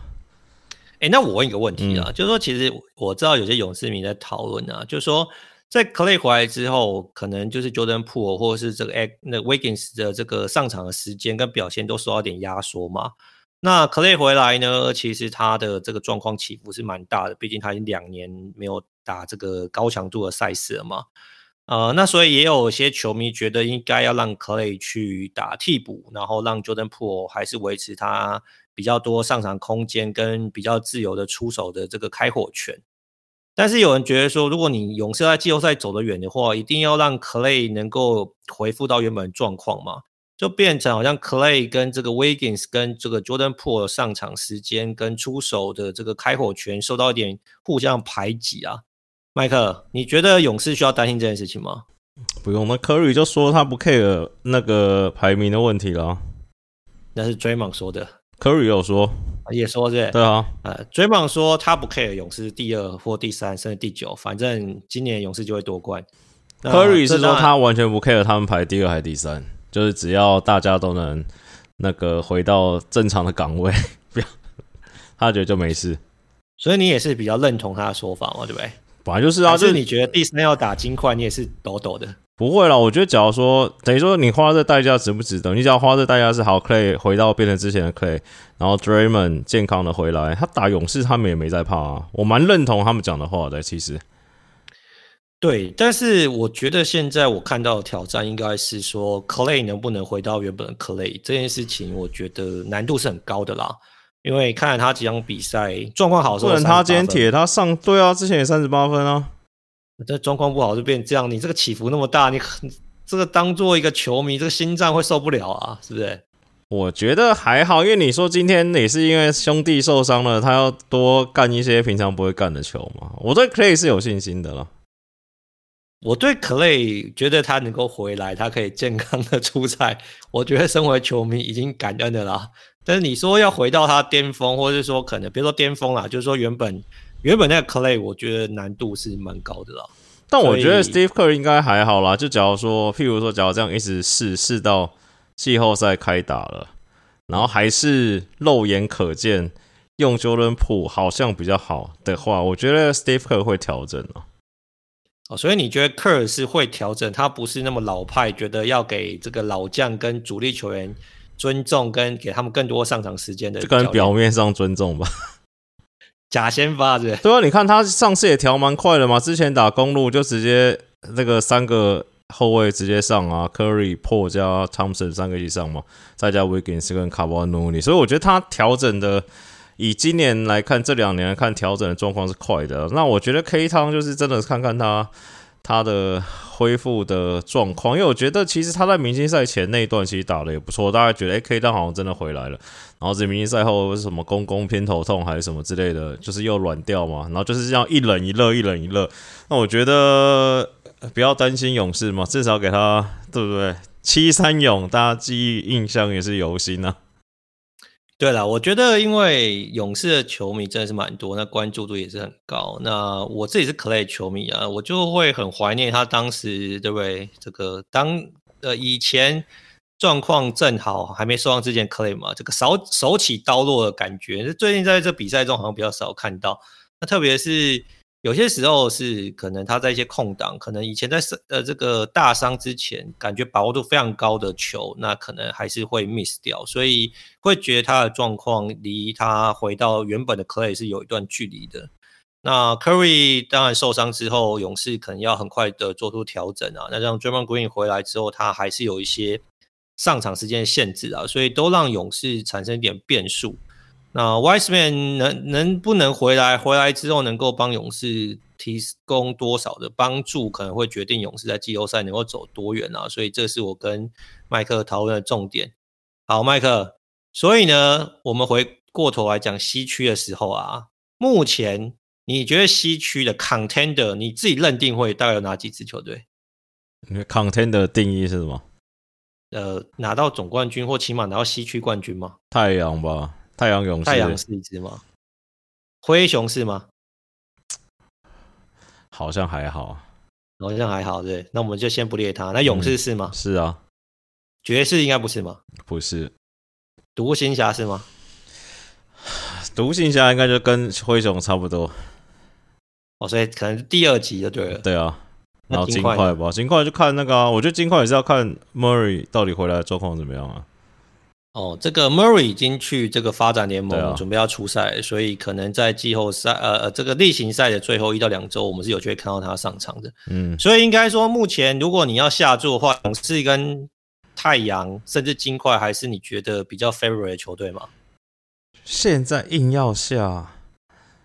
哎，那我问一个问题啊，嗯、就是说，其实我知道有些勇士迷在讨论啊，就是说。在 Clay 回来之后，可能就是 Jordan Poole 或者是这个那 Wiggins 的这个上场的时间跟表现都受到点压缩嘛。那 Clay 回来呢，其实他的这个状况起伏是蛮大的，毕竟他已经两年没有打这个高强度的赛事了嘛。呃，那所以也有些球迷觉得应该要让 Clay 去打替补，然后让 Jordan Poole 还是维持他比较多上场空间跟比较自由的出手的这个开火权。但是有人觉得说，如果你勇士在季后赛走得远的话，一定要让 Clay 能够恢复到原本状况嘛，就变成好像 Clay 跟这个 Wiggins 跟这个 Jordan Poole 上场时间跟出手的这个开火权受到一点互相排挤啊。麦克，你觉得勇士需要担心这件事情吗？不用，那 Curry 就说他不 care 那个排名的问题了。那是 Draymond 说的。Curry 有说，也说这，对啊，呃，Draymond 说他不 care 勇士第二或第三，甚至第九，反正今年勇士就会夺冠。Curry 是说他完全不 care 他们排第二还是第三，就是只要大家都能那个回到正常的岗位，不要，他觉得就没事。所以你也是比较认同他的说法嘛，对不对？本来就是啊，就是你觉得第三要打金块，你也是抖抖的。不会啦，我觉得假如说等于说你花这代价值不值得？你只要花这代价是好，Clay 回到变成之前的 Clay，然后 Draymond 健康的回来，他打勇士他们也没在怕啊。我蛮认同他们讲的话的，其实。对，但是我觉得现在我看到的挑战应该是说 Clay 能不能回到原本的 Clay 这件事情，我觉得难度是很高的啦。因为看了他几场比赛状况好的时候，不能他今天铁他上对啊，之前也三十八分啊。这状况不好就变这样，你这个起伏那么大，你这个当做一个球迷，这个心脏会受不了啊，是不是？我觉得还好，因为你说今天也是因为兄弟受伤了，他要多干一些平常不会干的球嘛。我对 Clay 是有信心的了。我对 Clay 觉得他能够回来，他可以健康的 出赛，我觉得身为球迷已经感恩的啦。但是你说要回到他巅峰，或者是说可能别说巅峰啦，就是说原本原本那个 Clay，我觉得难度是蛮高的啦。但我觉得 Steve Kerr 应该还好啦。就假如说，譬如说，假如这样一直试试到。季后赛开打了，然后还是肉眼可见用 Jordan Poole 好像比较好的话，我觉得 Steve Kerr 会调整哦。哦，所以你觉得 Kerr 是会调整，他不是那么老派，觉得要给这个老将跟主力球员尊重，跟给他们更多上场时间的，就跟表面上尊重吧。假先发是？对啊，你看他上次也调蛮快的嘛，之前打公路就直接那个三个。后卫直接上啊，Curry、Poole 加 Thompson 三个一起上嘛，再加 Wiggins 跟 Kevon Looney，所以我觉得他调整的，以今年来看，这两年来看调整的状况是快的。那我觉得 K 汤就是真的看看他他的恢复的状况，因为我觉得其实他在明星赛前那一段其实打的也不错，大家觉得哎 K 汤好像真的回来了。然后在明星赛后是什么公公偏头痛还是什么之类的，就是又软掉嘛，然后就是这样一冷一热一冷一热。那我觉得。不要担心勇士嘛，至少给他对不对？七三勇，大家记忆印象也是犹新啊。对了，我觉得因为勇士的球迷真的是蛮多，那关注度也是很高。那我自己是 Clay 球迷啊，我就会很怀念他当时，对不对？这个当呃以前状况正好还没受伤之前，Clay 嘛，这个手手起刀落的感觉，最近在这比赛中好像比较少看到。那特别是。有些时候是可能他在一些空档，可能以前在呃这个大伤之前，感觉把握度非常高的球，那可能还是会 miss 掉，所以会觉得他的状况离他回到原本的 Clay 是有一段距离的。那 Curry 当然受伤之后，勇士可能要很快的做出调整啊。那让 d r a m o n Green 回来之后，他还是有一些上场时间限制啊，所以都让勇士产生一点变数。那 Wiseman 能能不能回来？回来之后能够帮勇士提供多少的帮助，可能会决定勇士在季后赛能够走多远啊！所以这是我跟麦克讨论的重点。好，麦克，所以呢，我们回过头来讲西区的时候啊，目前你觉得西区的 Contender，你自己认定会大概有哪几支球队你？Contender 的定义是什么？呃，拿到总冠军或起码拿到西区冠军吗？太阳吧。太阳勇士，太阳是一支吗？灰熊是吗？好像还好，好像还好，对。那我们就先不列他。那勇士是吗？嗯、是啊。爵士应该不是吗？不是。独行侠是吗？独行侠应该就跟灰熊差不多。哦，所以可能第二集就对了。对啊。然后金块吧，金块就看那个啊。我觉得金块也是要看 Murray 到底回来的状况怎么样啊。哦，这个 Murray 已经去这个发展联盟准备要出赛，所以可能在季后赛呃呃这个例行赛的最后一到两周，我们是有机会看到他上场的。嗯，所以应该说，目前如果你要下注的话，勇士跟太阳甚至金块，还是你觉得比较 favorite 的球队吗？现在硬要下，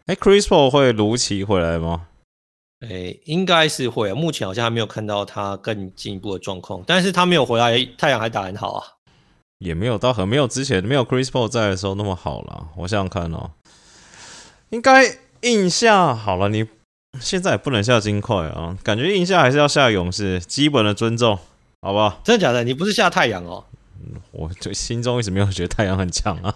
哎，Chris Paul 会如期回来吗？哎，应该是会啊。目前好像还没有看到他更进一步的状况，但是他没有回来，太阳还打很好啊。也没有到很没有之前没有 Chris Paul 在的时候那么好了。我想想看哦，应该印下好了。你现在也不能下金块啊，感觉印下还是要下勇士，基本的尊重，好不好？真的假的？你不是下太阳哦？我就心中一直没有觉得太阳很强啊。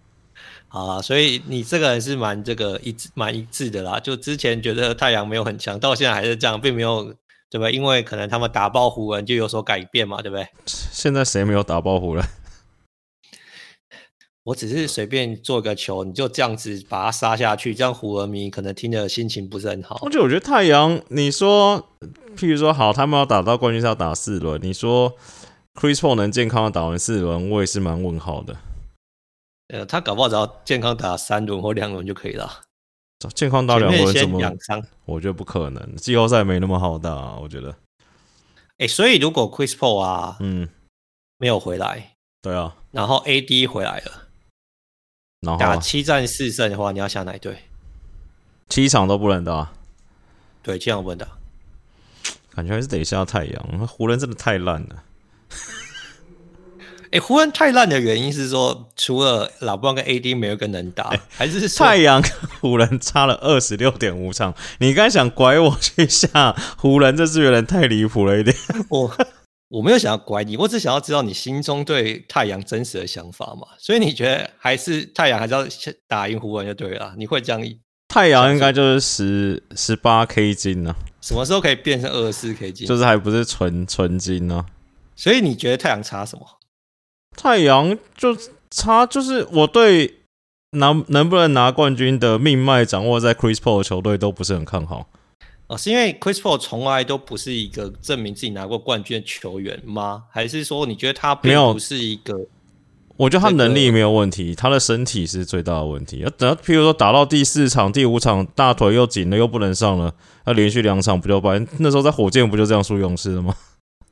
好啊，所以你这个人是蛮这个一致蛮一致的啦。就之前觉得太阳没有很强，到现在还是这样，并没有。对吧？因为可能他们打爆湖人就有所改变嘛，对不对？现在谁没有打爆湖人？我只是随便做个球，你就这样子把它杀下去，这样湖人迷可能听的心情不是很好。而且我觉得太阳，你说，譬如说好，他们要打到冠军赛要打四轮，你说 Chris Paul 能健康的打完四轮，我也是蛮问号的。呃，他搞不好只要健康打三轮或两轮就可以了。健康打两轮怎么？我觉得不可能，季后赛没那么好打，啊，我觉得。哎、欸，所以如果 Chris Paul 啊，嗯，没有回来，对啊，然后 AD 回来了，然后打七战四胜的话，你要下哪队？七场都不能打。对，七场不能打。感觉还是得下太阳，湖人真的太烂了。哎、欸，湖人太烂的原因是说，除了老布朗跟 AD 没有一个能打，欸、还是太阳跟湖人差了二十六点五场？你刚才想拐我去下湖人，这次有点太离谱了一点。我我没有想要拐你，我只想要知道你心中对太阳真实的想法嘛。所以你觉得还是太阳还是要打赢湖人就对了？你会这样？太阳应该就是十十八 K 金呢？什么时候可以变成二十四 K 金？就是还不是纯纯金呢？所以你觉得太阳差什么？太阳就差，就是我对拿能不能拿冠军的命脉掌握在 Chris Paul 的球队都不是很看好。哦，是因为 Chris Paul 从来都不是一个证明自己拿过冠军的球员吗？还是说你觉得他没有不是一个？我觉得他能力没有问题，他的身体是最大的问题。等到譬如说打到第四场、第五场，大腿又紧了，又不能上了，他连续两场不就把那时候在火箭不就这样输勇士了吗？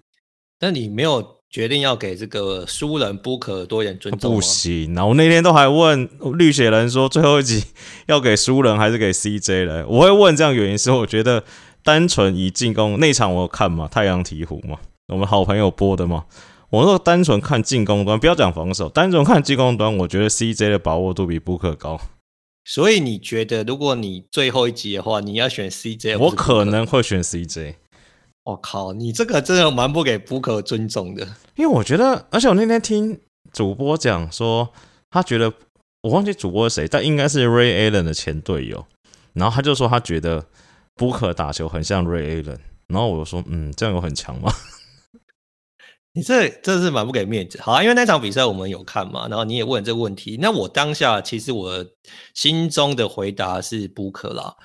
但你没有。决定要给这个输人 Booker 多一点尊重。不行，然后我那天都还问绿血人说，最后一集要给输人还是给 CJ 来？我会问这样原因是，我觉得单纯以进攻那场我有看嘛，太阳鹈鹕嘛，我们好朋友播的嘛。我说单纯看进攻端，不要讲防守，单纯看进攻端，我觉得 CJ 的把握度比 Booker 高。所以你觉得，如果你最后一集的话，你要选 CJ，我可能会选 CJ。我靠，你这个真的蛮不给 Booker 尊重的。因为我觉得，而且我那天听主播讲说，他觉得我忘记主播是谁，但应该是 Ray Allen 的前队友。然后他就说他觉得 Booker 打球很像 Ray Allen。然后我就说，嗯，这样有很强吗？你这这是蛮不给面子。好啊，因为那场比赛我们有看嘛，然后你也问这个问题。那我当下其实我心中的回答是 Booker 啦。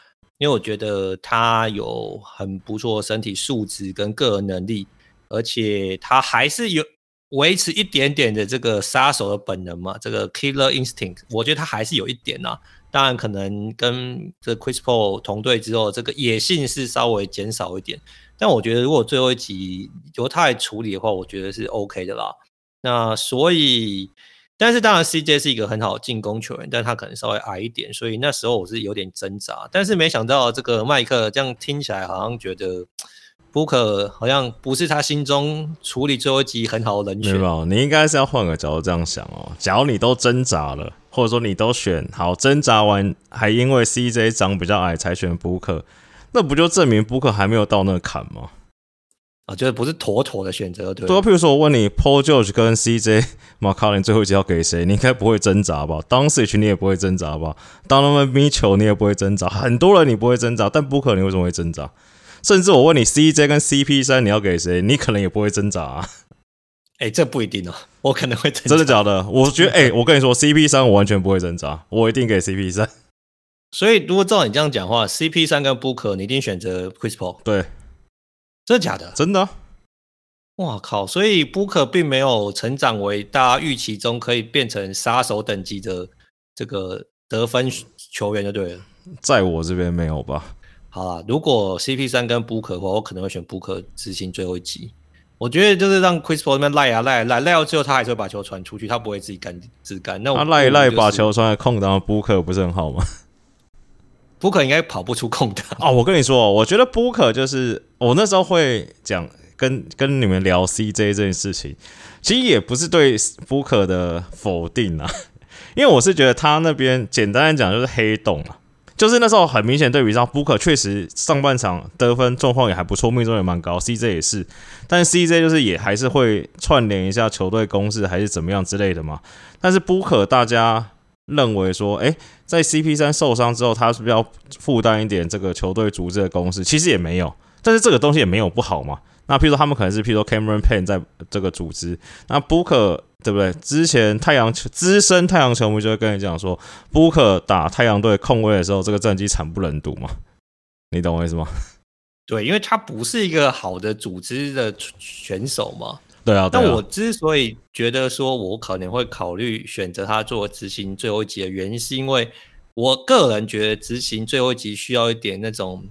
因为我觉得他有很不错身体素质跟个人能力，而且他还是有维持一点点的这个杀手的本能嘛，这个 killer instinct，我觉得他还是有一点啊。当然，可能跟这 Chris Paul 同队之后，这个野性是稍微减少一点。但我觉得，如果最后一集由他来处理的话，我觉得是 OK 的啦。那所以。但是当然，CJ 是一个很好的进攻球员，但他可能稍微矮一点，所以那时候我是有点挣扎。但是没想到这个麦克这样听起来好像觉得 Booker 好像不是他心中处理最后一集很好的人选。没有，你应该是要换个角度这样想哦。假如你都挣扎了，或者说你都选好挣扎完，还因为 CJ 长比较矮才选 Booker，那不就证明 Booker 还没有到那个坎吗？啊，就是不是妥妥的选择，对。对，譬如说我问你，Paul George 跟 CJ McCollum 最后一集要给谁？你应该不会挣扎吧？Doncic 你也不会挣扎吧？Donovan Mitchell 你也不会挣扎。很多人你不会挣扎，但 Booker 你为什么会挣扎？甚至我问你，CJ 跟 CP 三你要给谁？你可能也不会挣扎啊。哎、欸，这不一定哦，我可能会挣扎。真的假的？我觉得，哎、欸，我跟你说，CP 三我完全不会挣扎，我一定给 CP 三。所以，如果照你这样讲的话，CP 三跟 Booker 你一定选择 Chris Paul。对。真的假的？真的、啊。哇靠！所以 Booker 并没有成长为大家预期中可以变成杀手等级的这个得分球员，就对了。在我这边没有吧？好啦，如果 CP 三跟 Booker 的话，我可能会选 Booker 执行最后一击。我觉得就是让 Chris Paul 那边赖啊赖赖赖到最后，他还是会把球传出去，他不会自己干自干。那他赖赖把球传在空档，Booker 不是很好吗？Booker 应该跑不出空档啊！我跟你说，我觉得 Booker 就是我那时候会讲跟跟你们聊 CJ 这件事情，其实也不是对 Booker 的否定啊，因为我是觉得他那边简单来讲就是黑洞啊，就是那时候很明显对比上 Booker 确实上半场得分状况也还不错，命中也蛮高，CJ 也是，但 CJ 就是也还是会串联一下球队攻势还是怎么样之类的嘛，但是 Booker 大家。认为说，哎，在 CP 三受伤之后，他是不是要负担一点这个球队组织的公司？其实也没有，但是这个东西也没有不好嘛。那譬如说，他们可能是譬如说 Cameron Payne 在这个组织，那 Booker 对不对？之前太阳资深太阳球迷就会跟你讲说，Booker 打太阳队控卫的时候，这个战绩惨不忍睹嘛。你懂我意思吗？对，因为他不是一个好的组织的选手嘛。对啊，但我之所以觉得说，我可能会考虑选择他做执行最后一集的原因，是因为我个人觉得执行最后一集需要一点那种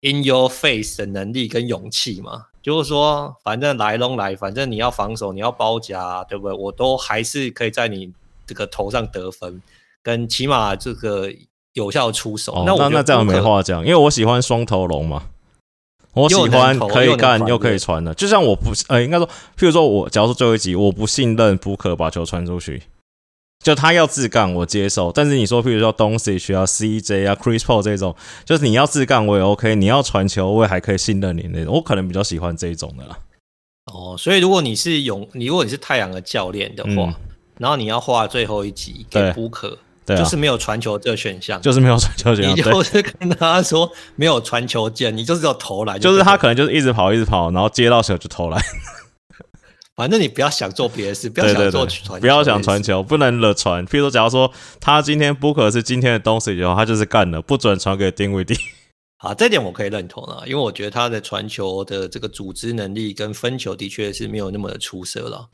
in your face 的能力跟勇气嘛。就是说，反正来龙来，反正你要防守，你要包夹，对不对？我都还是可以在你这个头上得分，跟起码这个有效出手。哦、那我那那这样没话讲，因为我喜欢双头龙嘛。我喜欢可以干又，可以传的，就像我不呃，应该说，譬如说我假如说最后一集我不信任 Booker 把球传出去，就他要自干我接受，但是你说譬如说 Doncic 啊 CJ 啊 Chris Paul 这种，就是你要自干我也 OK，你要传球我也还可以信任你那种，我可能比较喜欢这一种的啦。哦，所以如果你是勇，你如果你是太阳的教练的话，嗯、然后你要画最后一集给 Booker。对啊、就是没有传球这个选项，就是没有传球选项。你就是跟他说没有传球键，你就是要投篮。就是他可能就是一直跑，一直跑，然后接到球就投篮。反正你不要想做别的事，不要想做传球，不要想传球，不能惹传。譬如说，假如说他今天 Booker 是今天的东西的话，他就是干了，不准传给丁威迪。好，这点我可以认同了，因为我觉得他的传球的这个组织能力跟分球的确是没有那么的出色了。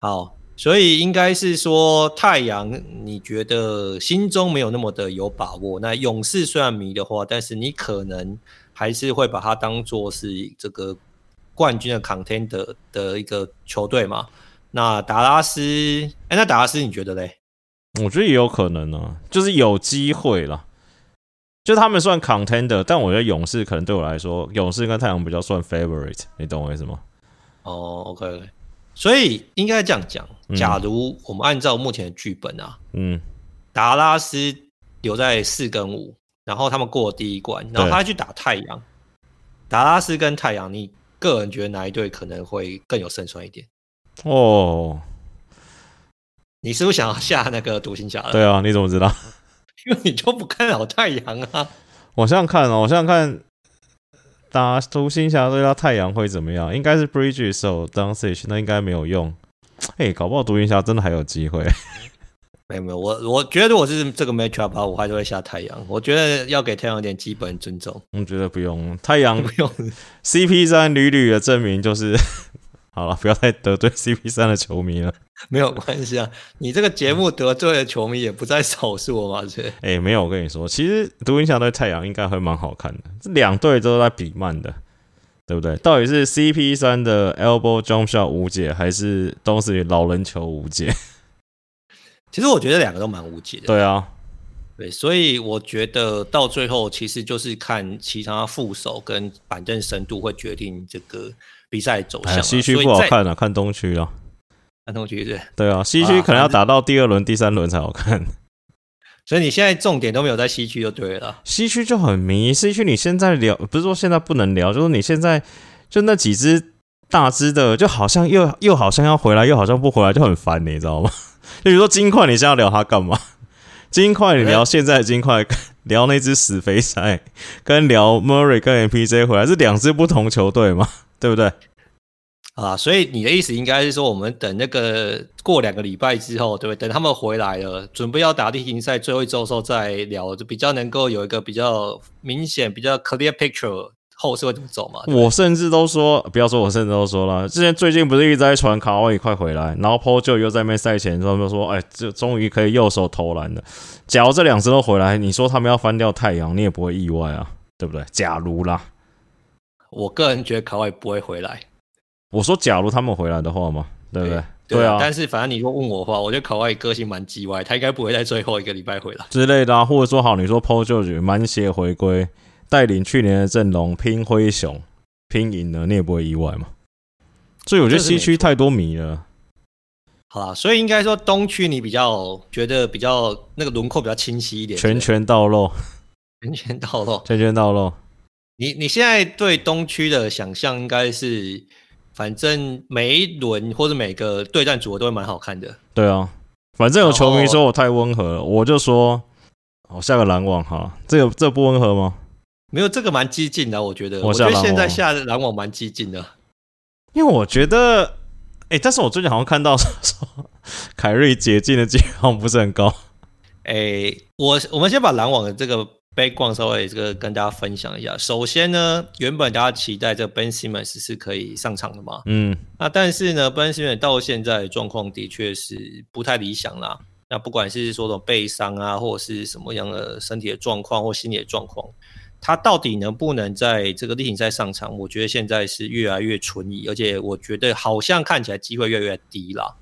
好。所以应该是说，太阳你觉得心中没有那么的有把握。那勇士虽然迷的话，但是你可能还是会把它当做是这个冠军的 contender 的一个球队嘛。那达拉斯，哎，那达拉斯你觉得嘞？我觉得也有可能呢、啊，就是有机会了。就他们算 contender，但我觉得勇士可能对我来说，勇士跟太阳比较算 favorite，你懂我意思吗？哦，OK。所以应该这样讲，假如我们按照目前的剧本啊，嗯，达拉斯留在四跟五，然后他们过了第一关，然后他去打太阳，达拉斯跟太阳，你个人觉得哪一队可能会更有胜算一点？哦，你是不是想要下那个独行侠？对啊，你怎么知道？因为你就不看好太阳啊。我想想看哦，我想想看。打独行侠对到太阳会怎么样？应该是 Bridges 手 Doncic 那应该没有用。哎、欸，搞不好独行侠真的还有机会。没有没有，我我觉得我是这个 matchup 我还是会下太阳。我觉得要给太阳点基本尊重。我觉得不用，太阳 不用。CP 三屡屡的证明就是。好了，不要再得罪 CP 三的球迷了。没有关系啊，你这个节目得罪的球迷也不在少数嘛。这，哎，没有，我跟你说，其实独行侠对太阳应该会蛮好看的。这两队都在比慢的，对不对？到底是 CP 三的 elbow jump shot 无解，还是都是老人球无解？其实我觉得两个都蛮无解的。对啊，对，所以我觉得到最后其实就是看其他副手跟板凳深度会决定这个。比赛走向，西区不好看了，看东区啊。看东区对。对啊，西区可能要打到第二轮、第三轮才好看。所以你现在重点都没有在西区就对了。西区就很迷，西区你现在聊，不是说现在不能聊，就是你现在就那几只大只的，就好像又又好像要回来，又好像不回来，就很烦你，你知道吗？就比如说金块，你现在要聊它干嘛？金块你聊现在的金块，聊那只死肥仔，跟聊 Murray 跟 MPJ 回来是两支不同球队吗？对不对？啊，所以你的意思应该是说，我们等那个过两个礼拜之后，对不对？等他们回来了，准备要打例行赛最后一周的时候再聊，就比较能够有一个比较明显、比较 clear picture 后是会怎么走嘛？我甚至都说，不要说，我甚至都说了，之前最近不是一直在传卡哇伊快回来，然后 Paul George 又在那边赛前他们说，哎，这终于可以右手投篮了。假如这两只都回来，你说他们要翻掉太阳，你也不会意外啊，对不对？假如啦。我个人觉得卡外不会回来。我说，假如他们回来的话嘛，对不对？对，对啊。但是反正你如果问我的话，我觉得卡哇伊个性蛮叽歪，他应该不会在最后一个礼拜回来之类的啊。或者说，好，你说 Paul George 满血回归，带领去年的阵容拼灰熊，拼赢了，你也不会意外嘛。所以我觉得西区太多迷了。好啦，所以应该说东区你比较觉得比较那个轮廓比较清晰一点，拳拳到肉，拳拳到肉，拳拳到肉。你你现在对东区的想象应该是，反正每一轮或者每个对战组合都会蛮好看的。对啊，反正有球迷说我太温和了，我就说，我下个篮网哈，这个这个不温和吗？没有，这个蛮激进的，我觉得。我觉得现在下篮网蛮激进的，因为我觉得，哎、欸，但是我最近好像看到说，凯瑞解禁的机会好像不是很高。哎、欸，我我们先把篮网的这个。Background 稍微这个跟大家分享一下。首先呢，原本大家期待这个 Ben Simmons 是可以上场的嘛？嗯，那但是呢，Ben Simmons 到现在状况的确是不太理想啦。那不管是说这种背伤啊，或者是什么样的身体的状况或心理的状况，他到底能不能在这个例行赛上场？我觉得现在是越来越存疑，而且我觉得好像看起来机会越来越低了。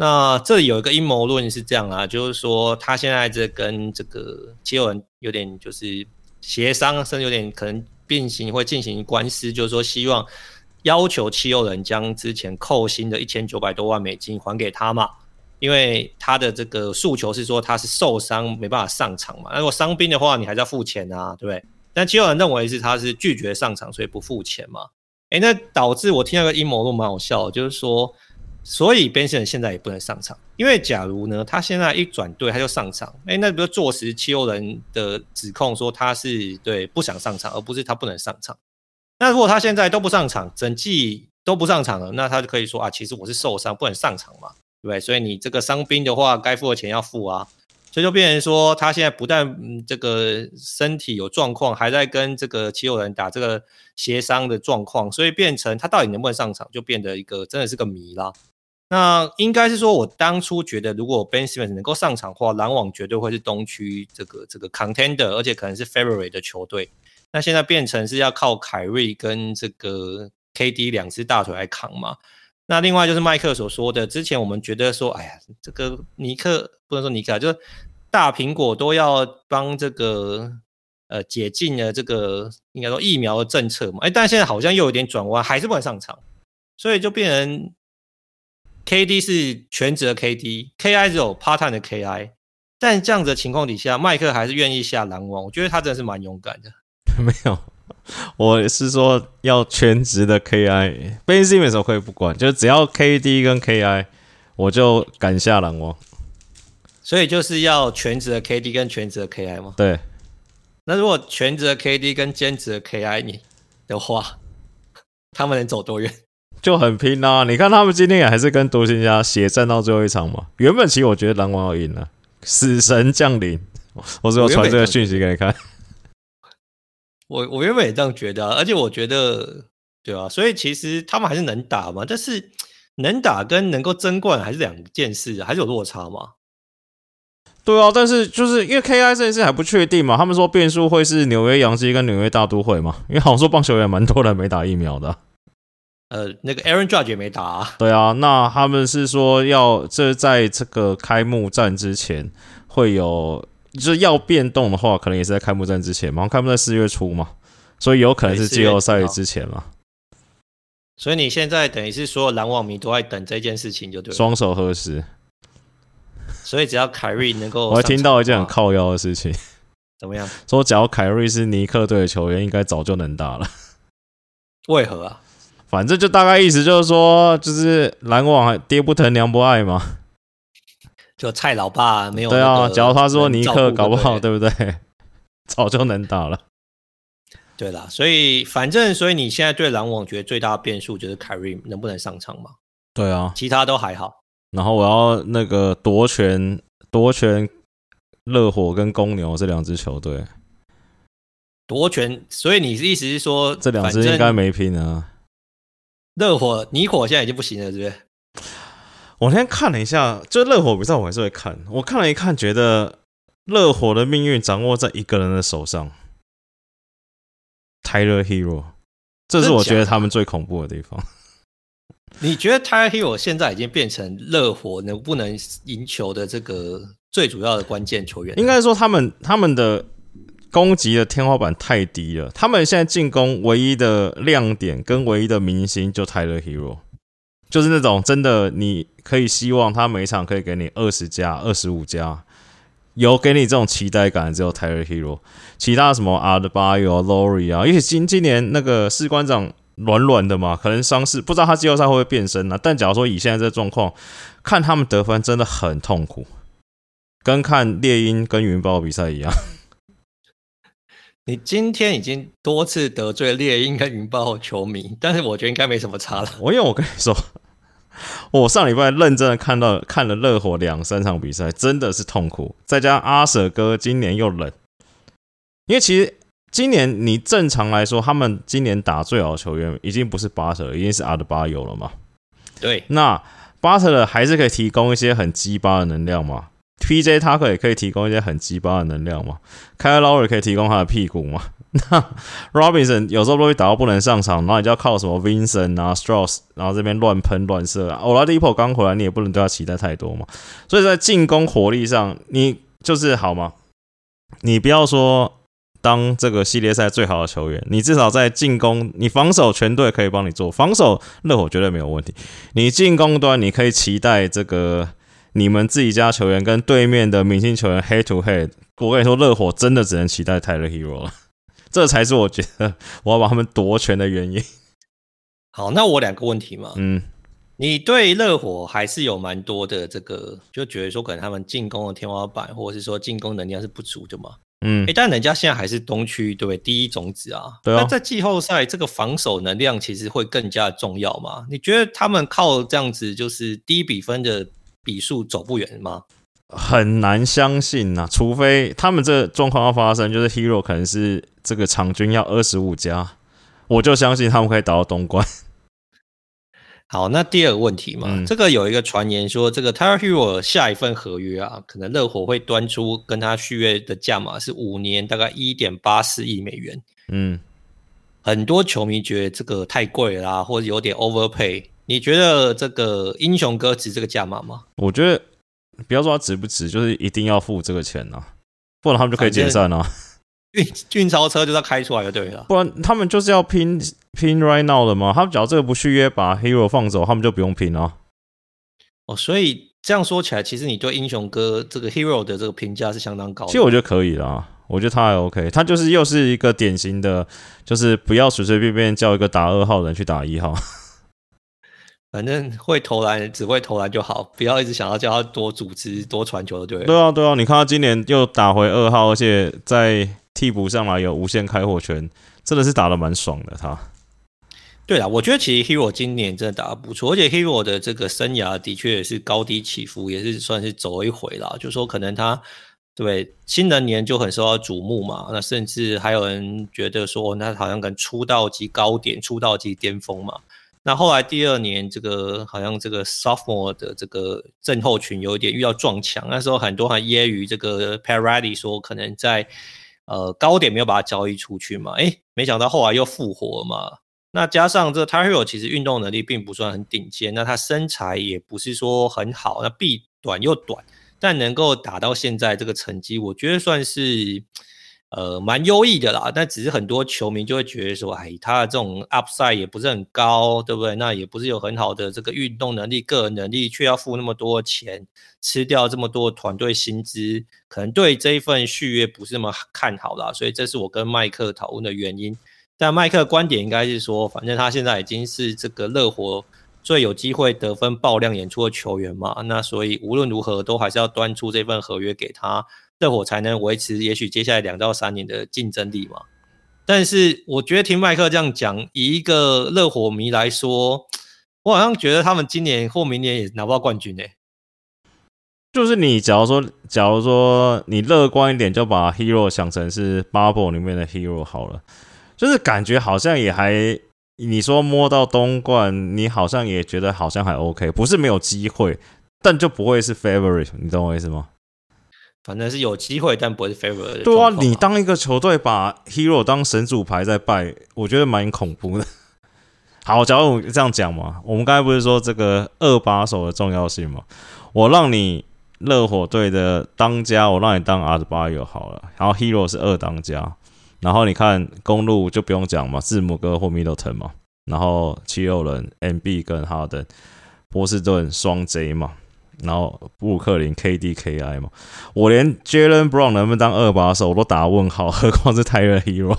那这里有一个阴谋论是这样啊，就是说他现在这跟这个七六人有点就是协商，甚至有点可能并行会进行官司，就是说希望要求七六人将之前扣薪的一千九百多万美金还给他嘛，因为他的这个诉求是说他是受伤没办法上场嘛，那如果伤兵的话你还是要付钱啊，对不对？但七六人认为是他是拒绝上场，所以不付钱嘛。诶，那导致我听到个阴谋论蛮好笑，就是说。所以 Benson 现在也不能上场，因为假如呢，他现在一转队他就上场，哎，那比如坐实七六人的指控说他是对不想上场，而不是他不能上场。那如果他现在都不上场，整季都不上场了，那他就可以说啊，其实我是受伤不能上场嘛，对不对？所以你这个伤兵的话，该付的钱要付啊。所以就变成说，他现在不但嗯这个身体有状况，还在跟这个七六人打这个协商的状况，所以变成他到底能不能上场，就变得一个真的是个谜啦。那应该是说，我当初觉得，如果 Ben Simmons 能够上场的话，篮网绝对会是东区这个这个 contender，而且可能是 favorite 的球队。那现在变成是要靠凯瑞跟这个 KD 两只大腿来扛嘛？那另外就是麦克所说的，之前我们觉得说，哎呀，这个尼克不能说尼克，就是大苹果都要帮这个呃解禁了这个应该说疫苗的政策嘛？哎，但现在好像又有点转弯，还是不能上场，所以就变成。KD 是全职的 KD，KI 只有 part time 的 KI，但这样子的情况底下，麦克还是愿意下篮网，我觉得他真的是蛮勇敢的。没有，我是说要全职的 KI，Ben Simmons 我可以不管，就只要 KD 跟 KI，我就敢下篮网。所以就是要全职的 KD 跟全职的 KI 吗？对。那如果全职的 KD 跟兼职的 KI 你的话，他们能走多远？就很拼啊！你看他们今天也还是跟独行侠血战到最后一场嘛。原本其实我觉得篮网要赢了，死神降临，我只有传这个讯息给你看。我我原本也这样觉得啊，而且我觉得，对啊，所以其实他们还是能打嘛，但是能打跟能够争冠还是两件事，还是有落差嘛。对啊，但是就是因为 KI 这件事还不确定嘛，他们说变数会是纽约洋基跟纽约大都会嘛，因为好像说棒球员蛮多人没打疫苗的。呃，那个 Aaron Judge 也没打啊。对啊，那他们是说要这在这个开幕战之前会有，就是要变动的话，可能也是在开幕战之前嘛。开幕战四月初嘛，所以有可能是季后赛之前嘛。所以你现在等于是所有篮网迷都在等这件事情，就对了。双手合十。所以只要凯瑞能够，我还听到一件很靠腰的事情。怎么样？说只要凯瑞是尼克队的球员，应该早就能打了。为何啊？反正就大概意思就是说，就是篮网爹不疼娘不爱嘛。就蔡老爸没有对啊，假如他说尼克搞不好，对不对？早就能打了。对啦，所以反正所以你现在对篮网觉得最大的变数就是凯瑞能不能上场嘛？对啊，其他都还好。然后我要那个夺权夺权，热火跟公牛这两支球队夺权，所以你的意思是说这两支应该没拼啊？热火，尼火现在已经不行了，是不是？我那天看了一下，就热火比赛，我还是会看。我看了一看，觉得热火的命运掌握在一个人的手上，Tyler Herro，这是我觉得他们最恐怖的地方。你觉得 Tyler Herro 现在已经变成热火能不能赢球的这个最主要的关键球员？应该说，他们他们的。攻击的天花板太低了，他们现在进攻唯一的亮点跟唯一的明星就 Tyler Herro，就是那种真的你可以希望他每场可以给你二十加、二十五加，有给你这种期待感只有 Tyler Herro，其他什么 Adebayo、Laurie 啊，因为今今年那个士官长软软的嘛，可能伤势不知道他季后赛会不会变身呢、啊？但假如说以现在这状况，看他们得分真的很痛苦，跟看猎鹰跟云豹比赛一样。你今天已经多次得罪猎鹰跟云豹球迷，但是我觉得应该没什么差了。我因为我跟你说，我上礼拜认真的看到看了热火两三场比赛，真的是痛苦。再加上阿舍哥今年又冷，因为其实今年你正常来说，他们今年打最好的球员已经不是巴特，已经是阿德巴有了嘛。对，那巴特勒还是可以提供一些很鸡巴的能量嘛。P.J. 他可以可以提供一些很鸡巴的能量嘛？Kyle Lowry 可以提供他的屁股嘛？那 Robinson 有时候都会打到不能上场，然后你就要靠什么 Vincent 啊、Strauss，然后这边乱喷乱射啊。Oladipo 刚回来，你也不能对他期待太多嘛。所以在进攻火力上，你就是好吗？你不要说当这个系列赛最好的球员，你至少在进攻，你防守全队可以帮你做防守，热火绝对没有问题。你进攻端，你可以期待这个你们自己家球员跟对面的明星球员 head to head。我跟你说，热火真的只能期待 Tyler Herro 了，这才是我觉得我要把他们夺权的原因。好，那我两个问题嘛，嗯，你对热火还是有蛮多的这个，就觉得说可能他们进攻的天花板，或者是说进攻能力是不足的嘛？嗯，哎，但人家现在还是东区对不对？第一种子啊，对啊。那在季后赛这个防守能量其实会更加重要嘛？你觉得他们靠这样子就是低比分的比数走不远吗？很难相信呐、啊，除非他们这个状况要发生，就是 Herro 可能是这个场均要二十五加，我就相信他们可以打到东冠。好，那第二个问题嘛，嗯、这个有一个传言说，这个 Tyler Herro 下一份合约啊，可能热火会端出跟他续约的价码是五年，大概一点八四亿美元。嗯，很多球迷觉得这个太贵啦，或者有点 overpay。你觉得这个英雄哥值这个价码吗？我觉得不要说他值不值，就是一定要付这个钱啊，不然他们就可以解散啊。运运钞车就要开出来就对了，不然他们就是要拼拼 right now 的嘛。他们只要这个不续约，把 Herro 放走，他们就不用拼了。哦，所以这样说起来，其实你对英雄哥这个 Herro 的这个评价是相当高的。其实我觉得可以啦，我觉得他还 OK，他就是又是一个典型的，就是不要随随便便叫一个打二号人去打一号。反正会投篮，只会投篮就好，不要一直想要叫他多组织、多传球的，对。对啊，对啊，你看他今年又打回二号，而且在替补上来有无限开火权，真的是打的蛮爽的。他，对啊，我觉得其实 Herro 今年真的打得不错，而且 Herro 的这个生涯的确也是高低起伏，也是算是走一回啦。就说可能他对新人年就很受到瞩目嘛，那甚至还有人觉得说，那好像跟出道即高点、出道即巅峰嘛。那后来第二年，这个好像这个 sophomore 的这个症候群有一点遇到撞墙，那时候很多还揶揄这个 Pat Riley 说可能在呃高点没有把它交易出去嘛，诶，没想到后来又复活嘛。那加上这 Tyler Herro 其实运动能力并不算很顶尖，那他身材也不是说很好，那臂短又短，但能够打到现在这个成绩，我觉得算是。呃，蛮优异的啦，但只是很多球迷就会觉得说，哎，他的这种 upside 也不是很高，对不对？那也不是有很好的这个运动能力、个人能力，却要付那么多钱，吃掉这么多团队薪资，可能对这一份续约不是那么看好啦。所以这是我跟麦克讨论的原因。但麦克的观点应该是说，反正他现在已经是这个热火最有机会得分爆量演出的球员嘛，那所以无论如何都还是要端出这份合约给他。热火才能维持，也许接下来两到三年的竞争力嘛。但是我觉得听麦克这样讲，以一个热火迷来说，我好像觉得他们今年或明年也拿不到冠军呢、就是你假如说，假如说你乐观一点，就把 Hero 想成是 Bubble 里面的 Hero 好了。就是感觉好像也还，你说摸到东冠，你好像也觉得好像还 OK，不是没有机会，但就不会是 Favorite，你懂我意思吗？反正是有机会，但不会是 favorite 的。对啊，你当一个球队把 Herro 当神主牌在拜，我觉得蛮恐怖的。好，假如我这样讲嘛，我们刚才不是说这个二把手的重要性嘛？我让你热火队的当家，我让你当 Adebayo 好了，然后 Herro 是二当家，然后你看公路就不用讲嘛，字母哥或 Middleton 嘛，然后七六人 Embiid 跟哈登，波士顿双 J 嘛。然后布克林 KD KI 嘛，我连 Jalen Brown 能不能当二把手我都打问号，何况是 Tyler Hero？。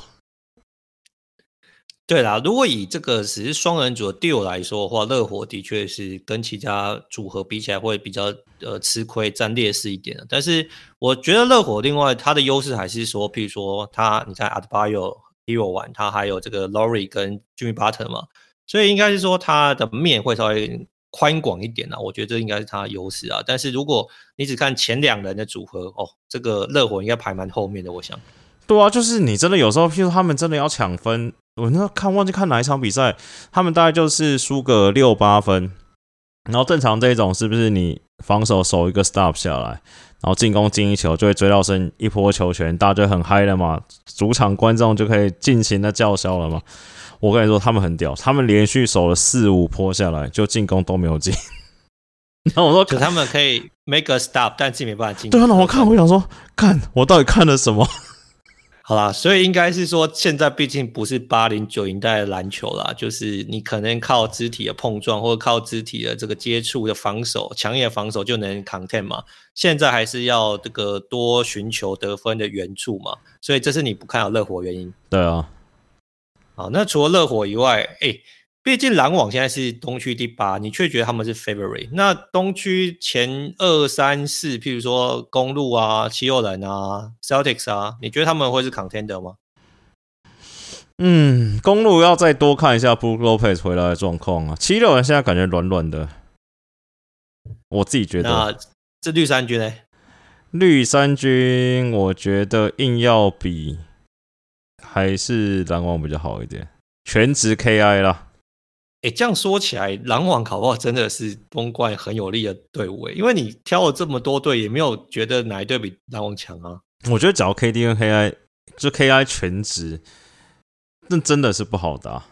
对啦，如果以这个只是双人组的 deal 来说的话，热火的确是跟其他组合比起来会比较呃吃亏，占劣势一点的。但是我觉得热火另外它的优势还是说，譬如说他你看 Adebayo Hero 玩，他还有这个 Lowry 跟 Jimmy Butler 嘛，所以应该是说他的面会稍微。宽广一点啊，我觉得这应该是他的优势啊。但是如果你只看前两人的组合，哦，这个热火应该排蛮后面的，我想。对啊，就是你真的有时候，譬如他们真的要抢分，我那看忘记看哪一场比赛，他们大概就是输个六八分，然后正常这种是不是你防守守一个 stop 下来，然后进攻进一球就会追到身一波球权，大家就很嗨了嘛，主场观众就可以尽情的叫嚣了嘛。我跟你说，他们很屌，他们连续守了四五波下来，就进攻都没有进。然后我说，可他们可以 make a stop，但自己没办法进。对啊，那我看，我想说，看我到底看了什么？好啦，所以应该是说，现在毕竟不是八零九零代的篮球啦，就是你可能靠肢体的碰撞或者靠肢体的这个接触的防守，强烈的防守就能 contain 嘛。现在还是要这个多寻求得分的援助嘛，所以这是你不看好热火原因。对啊，好，那除了热火以外，哎、欸。毕竟篮网现在是东区第八，你却觉得他们是 favorite。那东区前二三四，譬如说公路啊、七六人啊、Celtics 啊，你觉得他们会是 contender 吗？嗯，公路要再多看一下 Brook Lopez 回来的状况啊。七六人现在感觉软软的，我自己觉得。那这绿衫军呢？绿衫军，我觉得硬要比，还是篮网比较好一点，全职 KI 啦。哎，这样说起来，篮网考不好真的是东冠很有力的队伍，因为你挑了这么多队，也没有觉得哪一队比篮网强啊。我觉得只要 KD 跟 KI 就 KI 全职，那真的是不好打。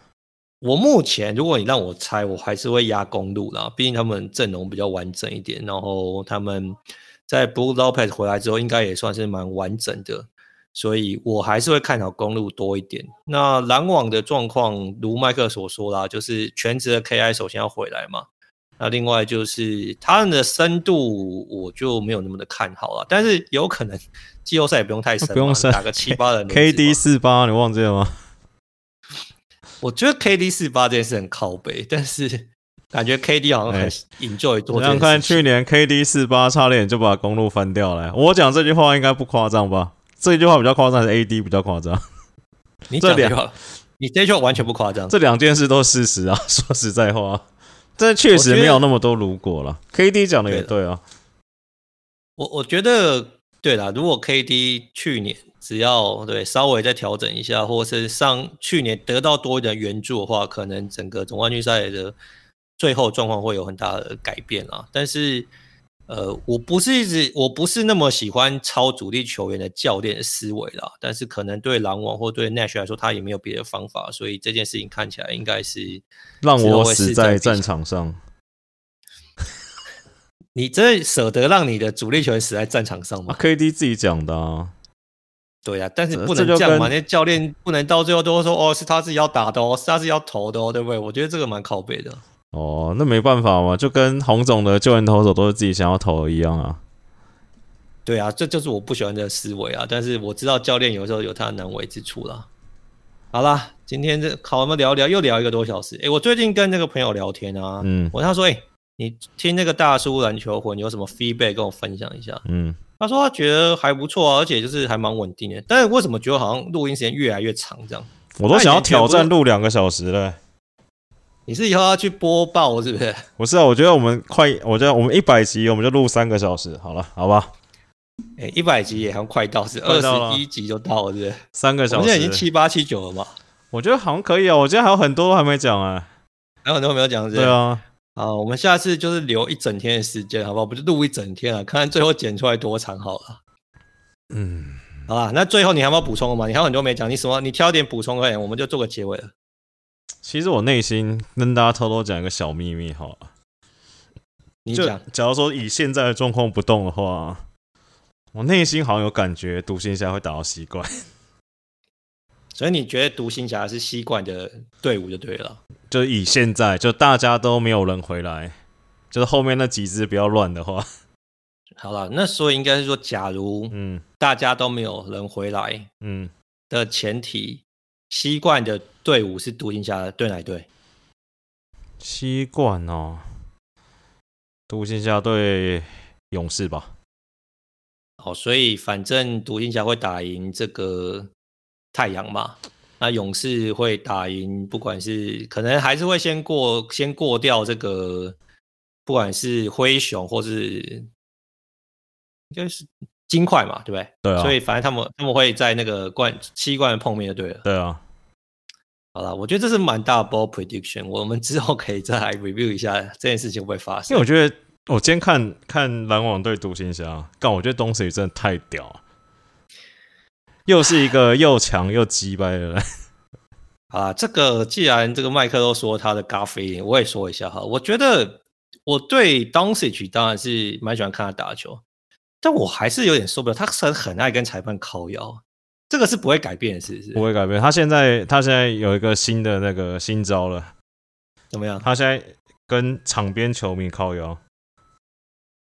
我目前如果你让我猜，我还是会压公路啦，毕竟他们阵容比较完整一点，然后他们在 Blue Lopez 回来之后，应该也算是蛮完整的。所以我还是会看好公路多一点。那篮网的状况，如麦克所说啦，就是全职的 KI 首先要回来嘛。那另外就是他们的深度，我就没有那么的看好了。但是有可能季后赛也不用太深，不用深，打个七八人。KD 四八，你忘记了吗？我觉得 KD 四八这件事很靠北，但是感觉 KD 好像很 enjoy 多。想看去年 KD 四八差点就把公路翻掉了。我讲这句话应该不夸张吧？这一句话比较夸张，还是 AD 比较夸张？你这两，你这句话完全不夸张。这两件事都是事实啊！说实在话，这确实没有那么多如果了。KD 讲的也对啊。我我觉得对啦，如果 KD 去年只要对稍微再调整一下，或是上去年得到多一点援助的话，可能整个总冠军赛的最后状况会有很大的改变啊。但是。呃，我不是一直，我不是那么喜欢超主力球员的教练的思维啦。但是可能对篮网或对 Nash 来说，他也没有别的方法，所以这件事情看起来应该是让我死在战场上。你真的舍得让你的主力球员死在战场上吗？啊，KD 自己讲的啊。对呀，啊，但是不能这样嘛，那教练不能到最后都说哦，是他自己要打的哦，是他自己要投的哦，对不对？我觉得这个蛮靠背的。哦，那没办法嘛，就跟洪总的救援投手都是自己想要投的一样啊。对啊，这就是我不喜欢的思维啊。但是我知道教练有时候有他的难为之处啦。好啦，今天这好，我们聊聊，又聊一个多小时。诶，我最近跟那个朋友聊天啊，嗯，我他说，诶，你听那个大叔篮球魂有什么 feedback 跟我分享一下？嗯，他说他觉得还不错啊，而且就是还蛮稳定的。但是为什么觉得好像录音时间越来越长这样？我都想要挑战录两个小时了。你是以后要去播报是不是？不是啊，我觉得我们快，我觉得我们一百集我们就录三个小时好了，好吧？哎、欸，一百集也很快到，是二十一集就到了，是不是？三个小时，我现在已经七八七九了嘛？我觉得好像可以啊，我今天还有很多还没讲啊，还有很多没有讲，是对啊。啊，我们下次就是留一整天的时间，好不好？不就录一整天啊，看看最后剪出来多长好了。嗯，好吧。那最后你还有没有补充的吗？你还有很多没讲，你什么？你挑点补充而已，我们就做个结尾了。其实我内心跟大家偷偷讲一个小秘密，好了，你讲。假如说以现在的状况不动的话，我内心好像有感觉，独行侠会打到西冠。所以你觉得独行侠是西冠的队伍就对了。就以现在，就大家都没有人回来，就是后面那几支比较乱的话，好了，那所以应该是说，假如嗯大家都没有人回来，嗯的前提。西冠的队伍是独行侠对哪队？西冠哦，独行侠对勇士吧。好，所以反正独行侠会打赢这个太阳嘛，那勇士会打赢，不管是可能还是会先过先过掉这个，不管是灰熊或是应该是。金块嘛，对不对？对啊。所以反正他们他们会在那个冠七冠碰面就对了。对啊。好了，我觉得这是蛮大的 ball prediction，我们之后可以再来 review 一下这件事情会不会发生。因为我觉得我今天看看篮网对独行侠，但，我觉得东西真的太屌了，又是一个又强又鸡掰的人。啊，这个既然这个麦克都说他的 gut feeling，我也说一下哈。我觉得我对 Doncic 当然是蛮喜欢看他打球。但我还是有点受不了，他是很爱跟裁判靠腰。这个是不会改变的，是不是？不会改变。他现在他现在有一个新的那个新招了，怎么样？他现在跟场边球迷靠腰。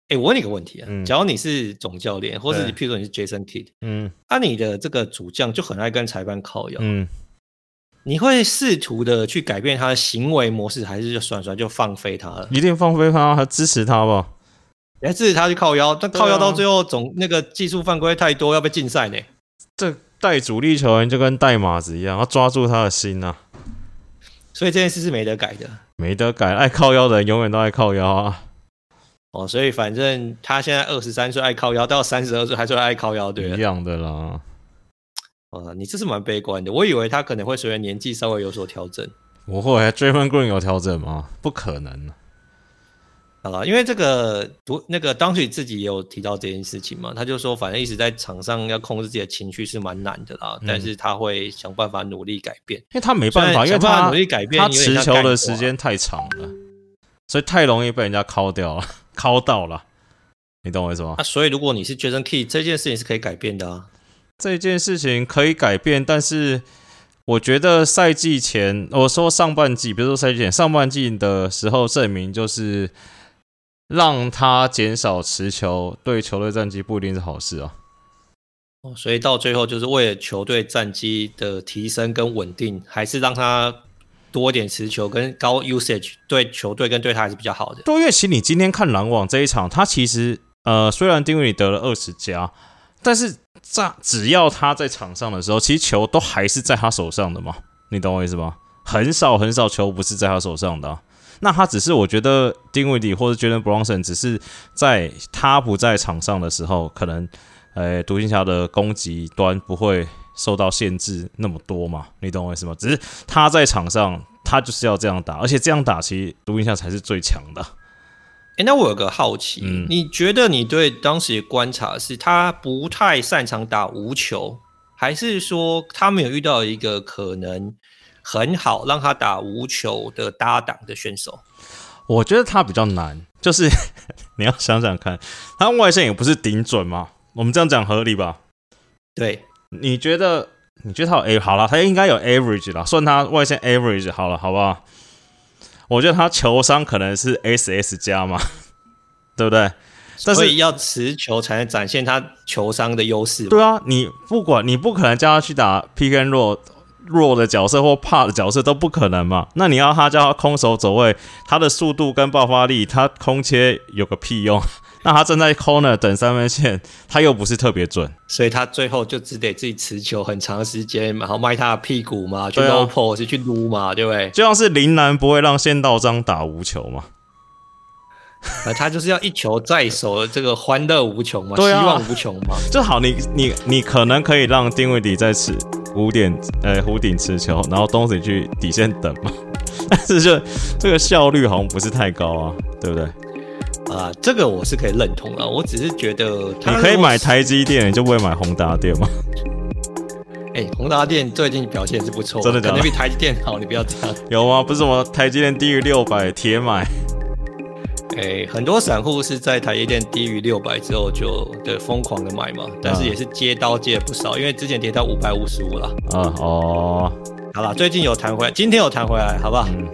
哎、欸，我问你个问题啊，嗯、假如你是总教练，或者你譬如说你是 Jason Kidd，嗯，那、啊、你的这个主将就很爱跟裁判靠腰，嗯，你会试图的去改变他的行为模式，还是就算算就放飞他了？一定放飞他，还支持他吧？你还支持他去靠腰，但靠腰到最后总那个技术犯规太多，要被禁赛呢？这带主力球员就跟带马子一样，要抓住他的心啊！所以这件事是没得改的，没得改，爱靠腰的人永远都爱靠腰啊！哦，所以反正他现在二十三岁爱靠腰，到三十二岁还是爱靠腰，对，一样的啦。哦，你这是蛮悲观的。我以为他可能会随着年纪稍微有所调整。不会，Draymond Green 有调整吗？不可能。好了，因为这个读那个当时自己也有提到这件事情嘛，他就说，反正一直在场上要控制自己的情绪是蛮难的啦，嗯、但是他会想办法努力改变。因为他没办法，因为他努力改变，他持球的时间太长了，所以太容易被人家敲掉了。敲到了，你懂我意思吗？啊，所以如果你是 Jason Key，这件事情是可以改变的啊。这件事情可以改变，但是我觉得赛季前，我说上半季，比如说赛季前上半季的时候，证明就是让他减少持球，对球队战绩不一定是好事啊。哦，所以到最后就是为了球队战绩的提升跟稳定，还是让他。多点持球跟高 usage 对球队跟对他还是比较好的。多月其实你今天看篮网这一场，他其实呃虽然丁威迪得了二十加，但是在只要他在场上的时候，其实球都还是在他手上的嘛。你懂我意思吗？很少很少球不是在他手上的啊。那他只是我觉得丁威迪或者 Jalen Bronson 只是在他不在场上的时候，可能呃独行侠的攻击端不会。受到限制那么多嘛？你懂我意思吗？只是他在场上，他就是要这样打，而且这样打其实独行侠才是最强的。哎、欸，那我有个好奇，嗯、你觉得你对当时的观察是他不太擅长打无球，还是说他没有遇到一个可能很好让他打无球的搭档的选手？我觉得他比较难，就是 你要想想看，他外线也不是顶准嘛，我们这样讲合理吧？对。你觉得？你觉得他有 A 好了，他应该有 average 了，算他外线 average 好了，好不好？我觉得他球商可能是 SS 加嘛，对不对？但是所以要持球才能展现他球商的优势。对啊，你不管你不可能叫他去打 and roll 弱的角色或怕的角色都不可能嘛。那你要他叫他空手走位，他的速度跟爆发力，他空切有个屁用？那他站在 corner 等三分线，他又不是特别准，所以他最后就只得自己持球很长时间，然后卖他的屁股嘛，去 low post 去撸嘛，对不对？就像是林南不会让仙道章打无球嘛，他就是要一球在手的这个欢乐无穷嘛，啊、希望无穷嘛。就好，你你你可能可以让丁威迪在此五点呃弧顶持球，然后东西去底线等嘛，但是就这个效率好像不是太高啊，对不对？啊，这个我是可以认同的。我只是觉得，你可以买台积电，你就不会买宏达电吗？哎、欸，宏达电最近表现是不错，真的假的？可能比台积电好，你不要这样。有吗？不是什么台积电低于六百铁买？哎、欸，很多散户是在台积电低于六百之后就对疯狂的买嘛，但是也是接刀接了不少，因为之前跌到五百五十五了。啊哦，好了，最近有弹回来，今天有弹回来，好不好？嗯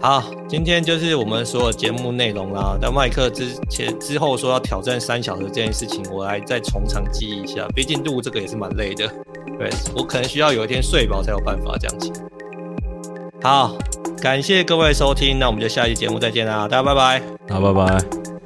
好，今天就是我们所有节目内容啦。但麦克之前之后说要挑战三小时这件事情，我来再从长计议一下。毕竟录这个也是蛮累的，对，我可能需要有一天睡饱才有办法这样子。好，感谢各位收听，那我们就下期节目再见啦，大家拜拜。好，拜拜。